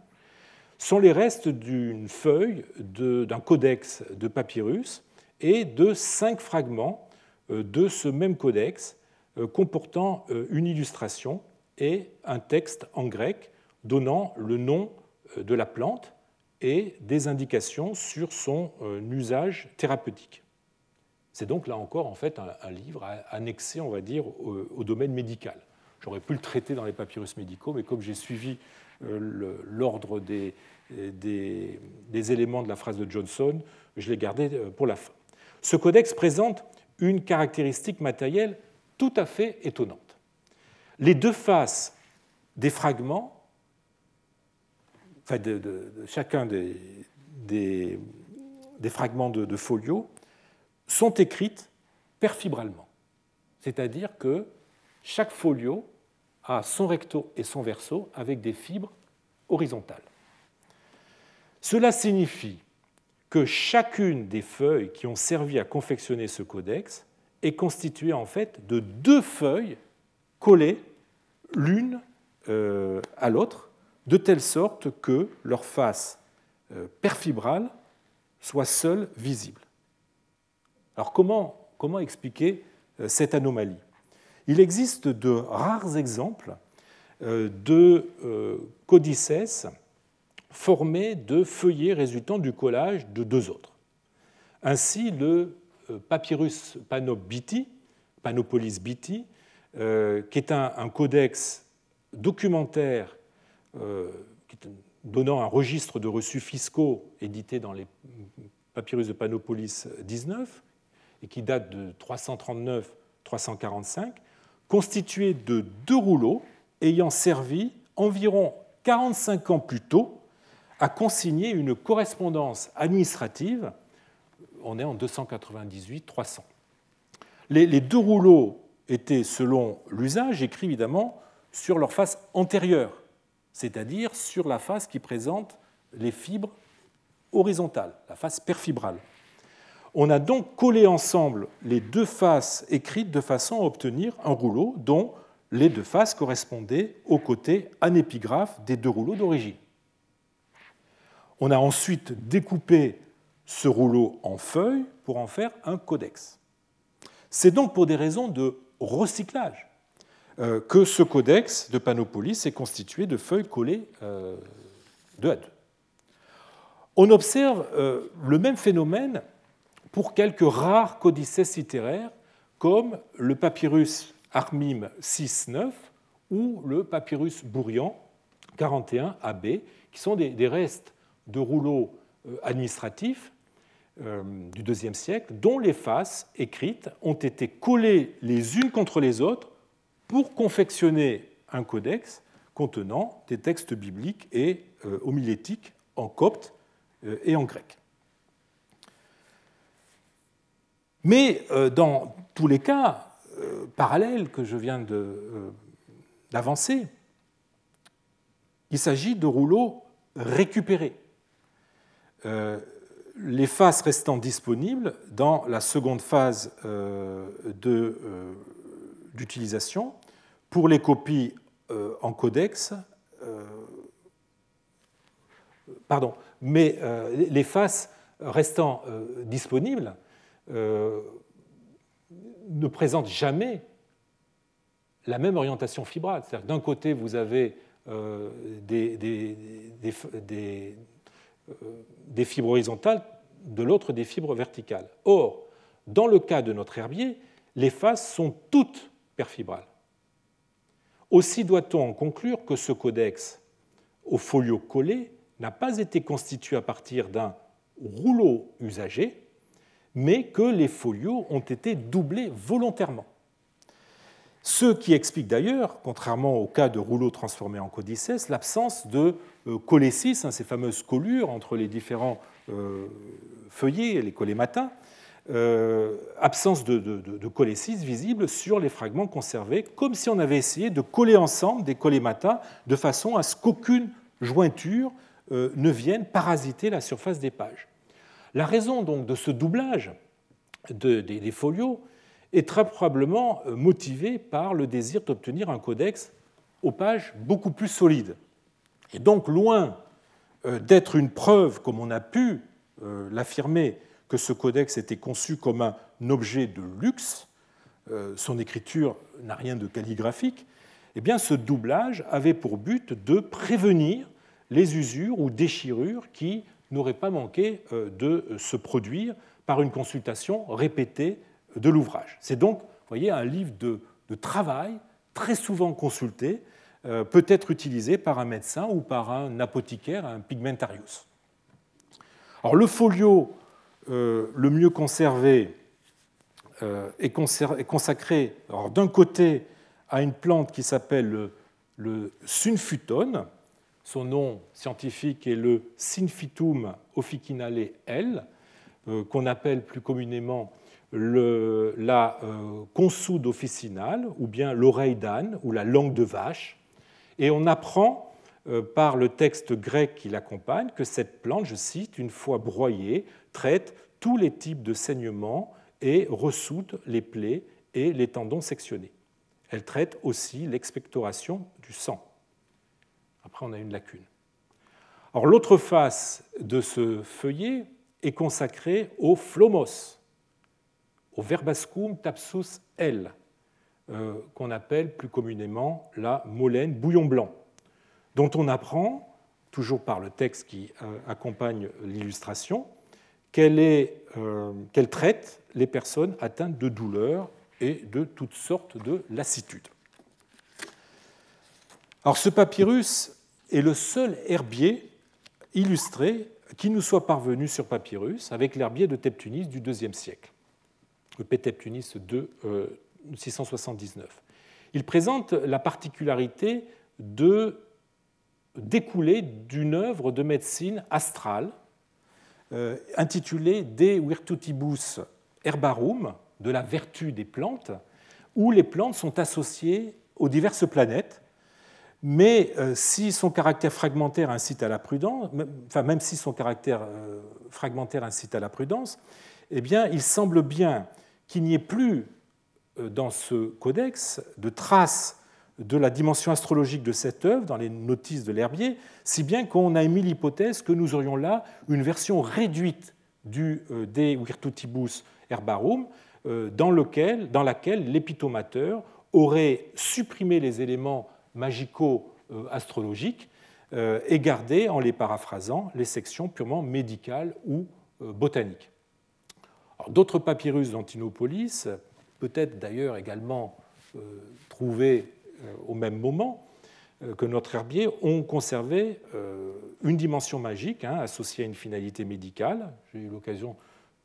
Sont les restes d'une feuille d'un codex de papyrus et de cinq fragments de ce même codex euh, comportant euh, une illustration et un texte en grec donnant le nom euh, de la plante et des indications sur son usage thérapeutique. C'est donc là encore en fait un, livre annexé, on va dire, au, domaine médical. J'aurais pu le traiter dans les papyrus médicaux, mais comme j'ai suivi l'ordre des, des, éléments de la phrase de Johnson, je l'ai gardé pour la fin. Ce codex présente une caractéristique matérielle tout à fait étonnante. Les deux faces des fragments, enfin de, chacun des, des, fragments de, folio, sont écrites perfibralement. C'est-à-dire que chaque folio a son recto et son verso avec des fibres horizontales. Cela signifie que chacune des feuilles qui ont servi à confectionner ce codex est constitué en fait de deux feuilles collées l'une euh, à l'autre, de telle sorte que leur face euh, perfibrale soit seule visible. Alors comment, comment expliquer euh, cette anomalie? Il existe de rares exemples de codices formés de feuillets résultant du collage de deux autres. Ainsi, le euh, Papyrus Panopolis Biti, euh, qui est un, codex documentaire euh, donnant un registre de reçus fiscaux édité dans les papyrus de Panopolis 19 et qui date de 339-345, constitué de deux rouleaux ayant servi environ 45 ans plus tôt à consigner une correspondance administrative on est en 298-300. Les, deux rouleaux étaient, selon l'usage, écrits évidemment sur leur face antérieure, c'est-à-dire sur la face qui présente les fibres horizontales, la face perfibrale. On a donc collé ensemble les deux faces écrites de façon à obtenir un rouleau dont les deux faces correspondaient au côté anépigraphe des deux rouleaux d'origine. On a ensuite découpé ce rouleau en feuilles pour en faire un codex. C'est donc pour des raisons de recyclage euh, que ce codex de Panopolis est constitué de feuilles collées deux à deux. On observe euh, le même phénomène pour quelques rares codices littéraires comme le papyrus Armim 6-9 ou le papyrus Bourrian 41 AB, qui sont des restes de rouleaux administratifs euh, du IIe siècle, dont les faces écrites ont été collées les unes contre les autres pour confectionner un codex contenant des textes bibliques et euh, homilétiques en copte euh, et en grec. Mais dans tous les cas parallèles que je viens d'avancer, il s'agit de rouleaux récupérés les faces restant disponibles dans la seconde phase euh, euh, d'utilisation pour les copies euh, en codex. Pardon, mais les faces restant disponibles ne présentent jamais la même orientation fibrale. C'est-à-dire d'un côté, vous avez des, fibres horizontales, de l'autre des fibres verticales. Or, dans le cas de notre herbier, les faces sont toutes perfibrales. Aussi doit-on en conclure que ce codex au folio collé n'a pas été constitué à partir d'un rouleau usagé, mais que les folios ont été doublés volontairement. Ce qui explique d'ailleurs, contrairement au cas de rouleaux transformés en codices, l'absence de euh, colécis, hein, ces fameuses collures entre les différents euh, feuillets, les colématins, euh, absence de, de, visible sur les fragments conservés, comme si on avait essayé de coller ensemble des colématas de façon à ce qu'aucune jointure ne vienne parasiter la surface des pages. La raison donc de ce doublage des folios est très probablement euh, motivé par le désir d'obtenir un codex aux pages beaucoup plus solide. Et donc, loin euh, d'être une preuve, comme on a pu euh, l'affirmer, que ce codex était conçu comme un objet de luxe, son écriture n'a rien de calligraphique, eh ce doublage avait pour but de prévenir les usures ou déchirures qui n'auraient pas manqué de se produire par une consultation répétée de l'ouvrage. C'est donc voyez, un livre de, travail très souvent consulté, euh, peut être utilisé par un médecin ou par un apothicaire, un pigmentarius. Alors, le folio euh, le mieux conservé euh, est, consacré d'un côté à une plante qui s'appelle le, le sunfutone, son nom scientifique est le Synphytum officinale L, qu'on appelle plus communément la euh, consoude officinale, ou bien l'oreille d'âne, ou la langue de vache. Et on apprend euh, par le texte grec qui l'accompagne que cette plante, je cite, une fois broyée, traite tous les types de saignements et ressoude les plaies et les tendons sectionnés. Elle traite aussi l'expectoration du sang. Après, on a une lacune. Alors, l'autre face de ce feuillet est consacrée au phlomos, au verbascum tapsus L, euh, qu'on appelle plus communément la molène bouillon blanc, dont on apprend, toujours par le texte qui euh, accompagne l'illustration, euh, qu'elle traite les personnes atteintes de douleurs et de toutes sortes de lassitudes. Alors ce papyrus est le seul herbier illustré qui nous soit parvenu sur papyrus avec l'herbier de Teptunis du IIe siècle le Péteptunis de 679. Euh, Il présente la particularité de découler d'une œuvre de médecine astrale euh, intitulée De Virtutibus Herbarum, de la vertu des plantes, où les plantes sont associées aux diverses planètes, mais euh, si son caractère fragmentaire incite à la prudence, enfin même si son caractère fragmentaire incite à la prudence, eh bien, il semble bien qu'il n'y ait plus euh, dans ce codex de traces de la dimension astrologique de cette œuvre dans les notices de l'herbier, si bien qu'on a émis l'hypothèse que nous aurions là une version réduite du euh, De Virtutibus Herbarum, euh, dans, lequel, dans laquelle l'épitomateur aurait supprimé les éléments magico-astrologiques et gardé, en les paraphrasant, les sections purement médicales ou botaniques. D'autres papyrus d'Antinopolis, peut-être d'ailleurs également euh, trouvés euh, au même moment euh, que notre herbier, ont conservé une dimension magique hein, associée à une finalité médicale. J'ai eu l'occasion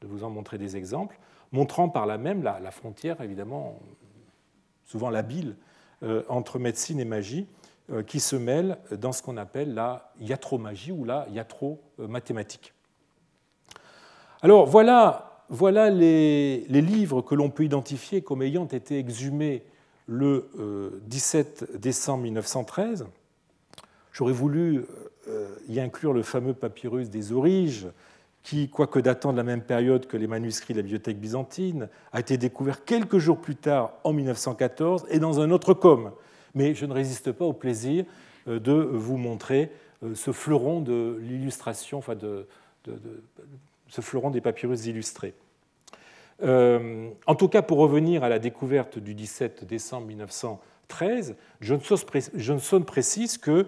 de vous en montrer des exemples, montrant par là même la, frontière, évidemment, souvent labile, entre médecine et magie, qui se mêle dans ce qu'on appelle la iatromagie ou la iatromathématique. Alors voilà voilà les, livres que l'on peut identifier comme ayant été exhumés le 17 euh, décembre 1913. J'aurais voulu euh, y inclure le fameux papyrus des Origes, qui, quoique datant de la même période que les manuscrits de la bibliothèque byzantine, a été découvert quelques jours plus tard, en 1914, et dans un autre com. Mais je ne résiste pas au plaisir euh, de vous montrer ce fleuron de l'illustration, enfin de, ce fleuron des papyrus illustrés. Euh, en tout cas, pour revenir à la découverte du 17 décembre 13, Johnson précise que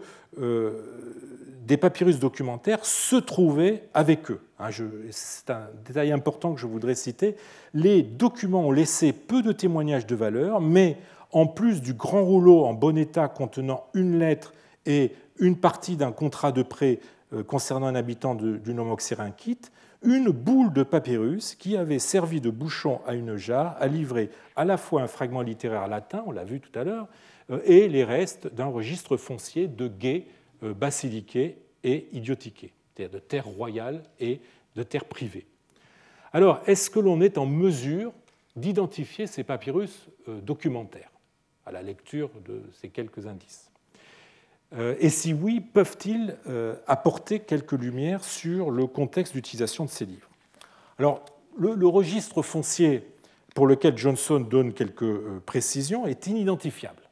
des papyrus documentaires se trouvaient avec eux. Hein, c'est un détail important que je voudrais citer. Les documents ont laissé peu de témoignages de valeur, mais en plus du grand rouleau en bon état contenant une lettre et une partie d'un contrat de prêt euh, concernant un habitant du nom Oxyrhynchite, une boule de papyrus qui avait servi de bouchon à une jarre a livré à la fois un fragment littéraire latin, on l'a vu tout à l'heure, euh, et les restes d'un registre foncier de guet euh, basiliqué et idiotiqué, c'est-à-dire de terre royale et de terre privée. Alors, est-ce que l'on est en mesure d'identifier ces papyrus euh, documentaires à la lecture de ces quelques indices? Et si oui, peuvent-ils apporter quelques lumières sur le contexte d'utilisation de ces livres? Alors, le, registre foncier pour lequel Johnson donne quelques précisions est inidentifiable.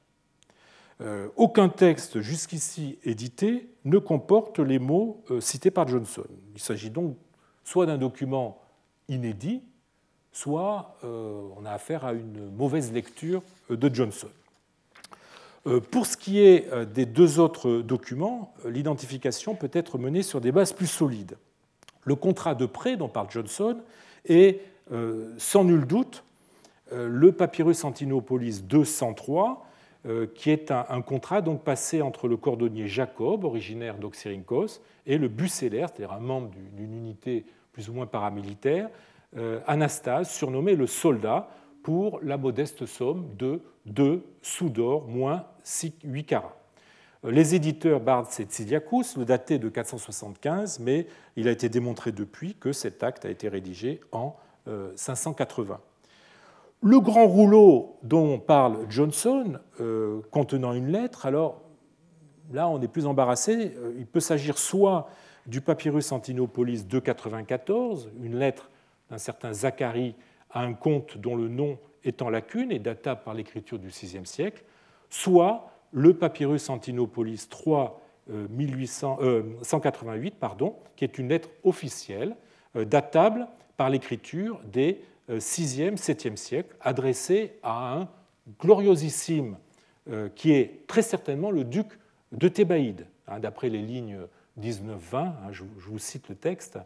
Euh, aucun texte jusqu'ici édité ne comporte les mots euh, cités par Johnson. Il s'agit donc soit d'un document inédit, soit euh, on a affaire à une mauvaise lecture de Johnson. Pour ce qui est des deux autres documents, l'identification peut être menée sur des bases plus solides. Le contrat de prêt dont parle Johnson est sans nul doute le papyrus Antinopolis 203 euh, qui est un, contrat donc passé entre le cordonnier Jacob, originaire d'Oxyrhynchos, et le bucellaire, c'est-à-dire un membre d'une unité plus ou moins paramilitaire, euh, Anastase, surnommé le soldat, pour la modeste somme de 2 sous d'or moins 8 carats. Euh, les éditeurs Bards et Tsidiakus le dataient de 475, mais il a été démontré depuis que cet acte a été rédigé en 580. Le grand rouleau dont parle Johnson, euh, contenant une lettre, alors là on est plus embarrassé, euh, il peut s'agir soit du papyrus Antinopolis 294, une lettre d'un certain Zacharie à un comte dont le nom est en lacune et datable par l'écriture du VIe siècle, soit le papyrus Antinopolis 3 188, pardon, qui est une lettre officielle, euh, datable par l'écriture des 6e, 7e siècle, adressé à un gloriosissime euh, qui est très certainement le duc de Thébaïde, hein, d'après les lignes 19-20, hein, je vous cite le texte.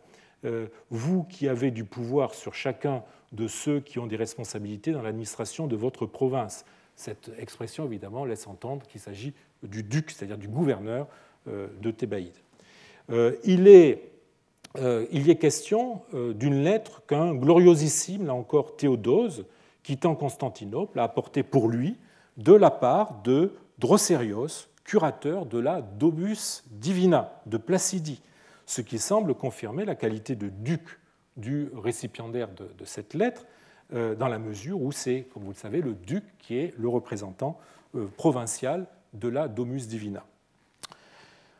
Euh, vous qui avez du pouvoir sur chacun de ceux qui ont des responsabilités dans l'administration de votre province. Cette expression, évidemment, laisse entendre qu'il s'agit du duc, c'est-à-dire du gouverneur euh, de Thébaïde. Il est euh, il est question euh, d'une lettre qu'un gloriosissime, là encore Théodose, quittant Constantinople, a apportée pour lui de la part de Drosérios, curateur de la Dobus Divina de Placidie, ce qui semble confirmer la qualité de duc du récipiendaire de, cette lettre, euh, dans la mesure où c'est, comme vous le savez, le duc qui est le représentant provincial de la Domus Divina.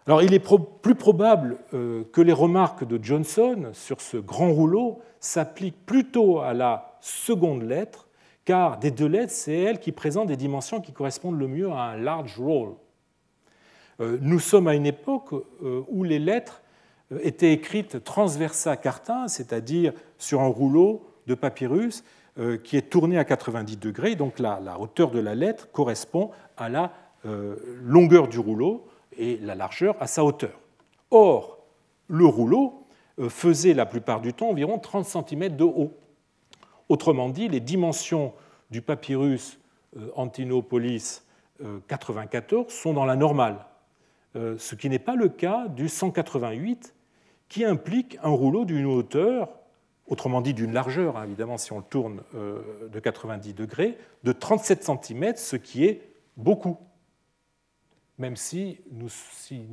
Alors, il est plus probable euh, que les remarques de Johnson sur ce grand rouleau s'appliquent plutôt à la seconde lettre, car des deux lettres, c'est elle qui présente des dimensions qui correspondent le mieux à un large roll. Euh, nous sommes à une époque euh, où les lettres étaient écrites transversa carta, c'est-à-dire sur un rouleau de papyrus qui est tourné à 90 degrés. Donc la, hauteur de la lettre correspond à la longueur du rouleau et la largeur à sa hauteur. Or, le rouleau euh, faisait la plupart du temps environ 30 cm de haut. Autrement dit, les dimensions du papyrus euh, Antinopolis 94 euh, sont dans la normale, ce qui n'est pas le cas du 188 qui implique un rouleau d'une hauteur, autrement dit d'une largeur, hein, évidemment si on le tourne de 90 degrés, de 37 cm, ce qui est beaucoup même si nous,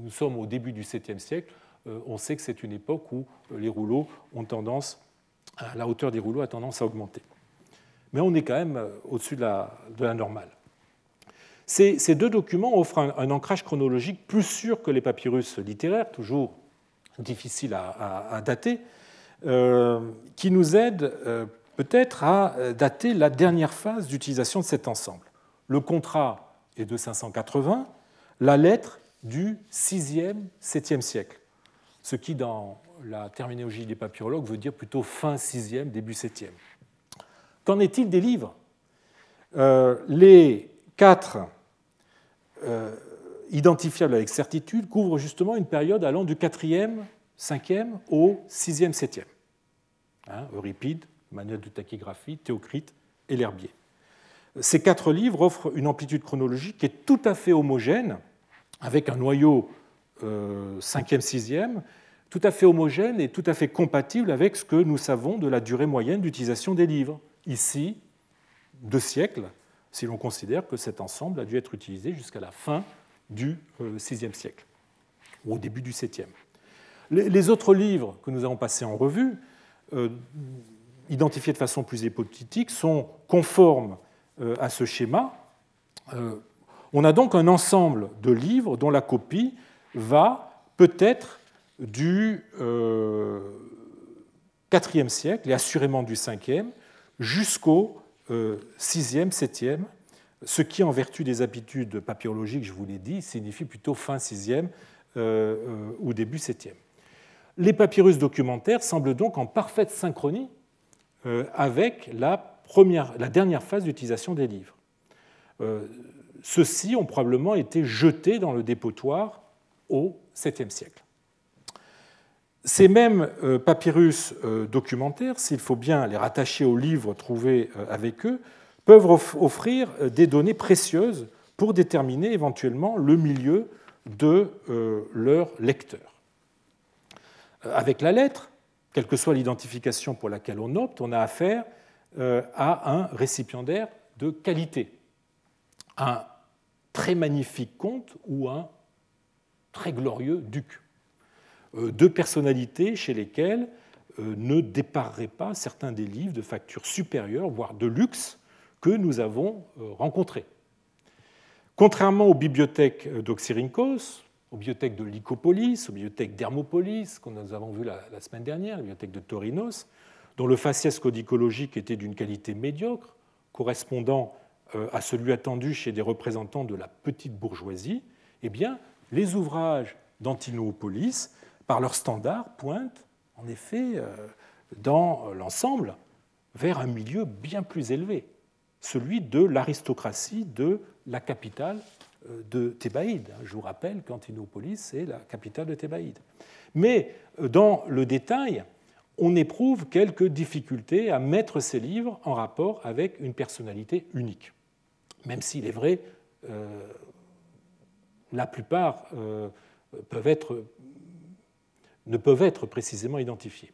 sommes au début du 7e siècle, euh, on sait que c'est une époque où euh, les rouleaux ont tendance, la hauteur des rouleaux a tendance à augmenter. Mais on est quand même euh, au-dessus de la, normale. Ces, deux documents offrent un, ancrage chronologique plus sûr que les papyrus littéraires, toujours difficiles à, dater, qui nous aident peut-être à dater la dernière phase d'utilisation de cet ensemble. Le contrat est de 580, la lettre du 6e, 7e siècle, ce qui, dans la terminologie des papyrologues, veut dire plutôt fin 6e, début 7e. Qu'en est-il des livres? Euh, Les quatre identifiable avec certitude, couvre justement une période allant du 4e, 5e au 6e, 7e. Hein, Euripide, manuel de tachygraphie, Théocrite et l'herbier. Ces quatre livres offrent une amplitude chronologique qui est tout à fait homogène, avec un noyau 5e, euh, 6e, tout à fait homogène et tout à fait compatible avec ce que nous savons de la durée moyenne d'utilisation des livres. Ici, deux siècles, si l'on considère que cet ensemble a dû être utilisé jusqu'à la fin du VIe euh, siècle, ou au début du VIIe. Les autres livres que nous avons passés en revue, euh, identifiés de façon plus hypothétique, sont conformes euh, à ce schéma. On a donc un ensemble de livres dont la copie va peut-être du IVe siècle et assurément du Ve jusqu'au VIe, VIIe ce qui, en vertu des habitudes papyrologiques, je vous l'ai dit, signifie plutôt fin 6e euh, euh, ou début 7e. Les papyrus documentaires semblent donc en parfaite synchronie euh, avec la, dernière phase d'utilisation des livres. Ceux-ci ont probablement été jetés dans le dépotoir au 7e siècle. Ces mêmes papyrus documentaires, s'il faut bien les rattacher aux livres trouvés avec eux, peuvent offrir euh, des données précieuses pour déterminer éventuellement le milieu de euh, leur lecteur. Euh, avec la lettre, quelle que soit l'identification pour laquelle on opte, on a affaire à un récipiendaire de qualité, un très magnifique comte ou un très glorieux duc. Deux personnalités chez lesquelles ne dépareraient pas certains des livres de facture supérieure, voire de luxe, que nous avons euh, rencontrés. Contrairement aux bibliothèques d'Oxyrhynchos, aux bibliothèques de Lycopolis, aux bibliothèques d'Hermopolis, que nous avons vues la, semaine dernière, la bibliothèque de Torinos, dont le faciès codicologique était d'une qualité médiocre, correspondant euh, à celui attendu chez des représentants de la petite bourgeoisie, eh bien, les ouvrages d'Antinoopolis, par leur standard, pointent en effet euh, dans l'ensemble vers un milieu bien plus élevé celui de l'aristocratie de la capitale euh, de Thébaïde. Je vous rappelle qu'Antinopolis est la capitale de Thébaïde. Mais euh, dans le détail, on éprouve quelques difficultés à mettre ces livres en rapport avec une personnalité unique. Même s'il est vrai, euh, la plupart ne peuvent être précisément identifiés.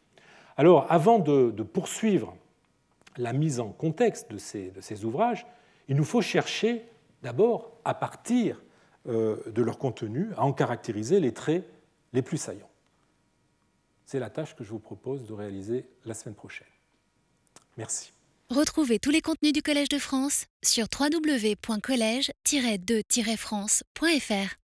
Alors, avant de poursuivre la mise en contexte de ces, ouvrages, il nous faut chercher d'abord, à partir euh, de leur contenu, à en caractériser les traits les plus saillants. C'est la tâche que je vous propose de réaliser la semaine prochaine. Merci. Retrouvez tous les contenus du Collège de France sur www.colège-2-france.fr.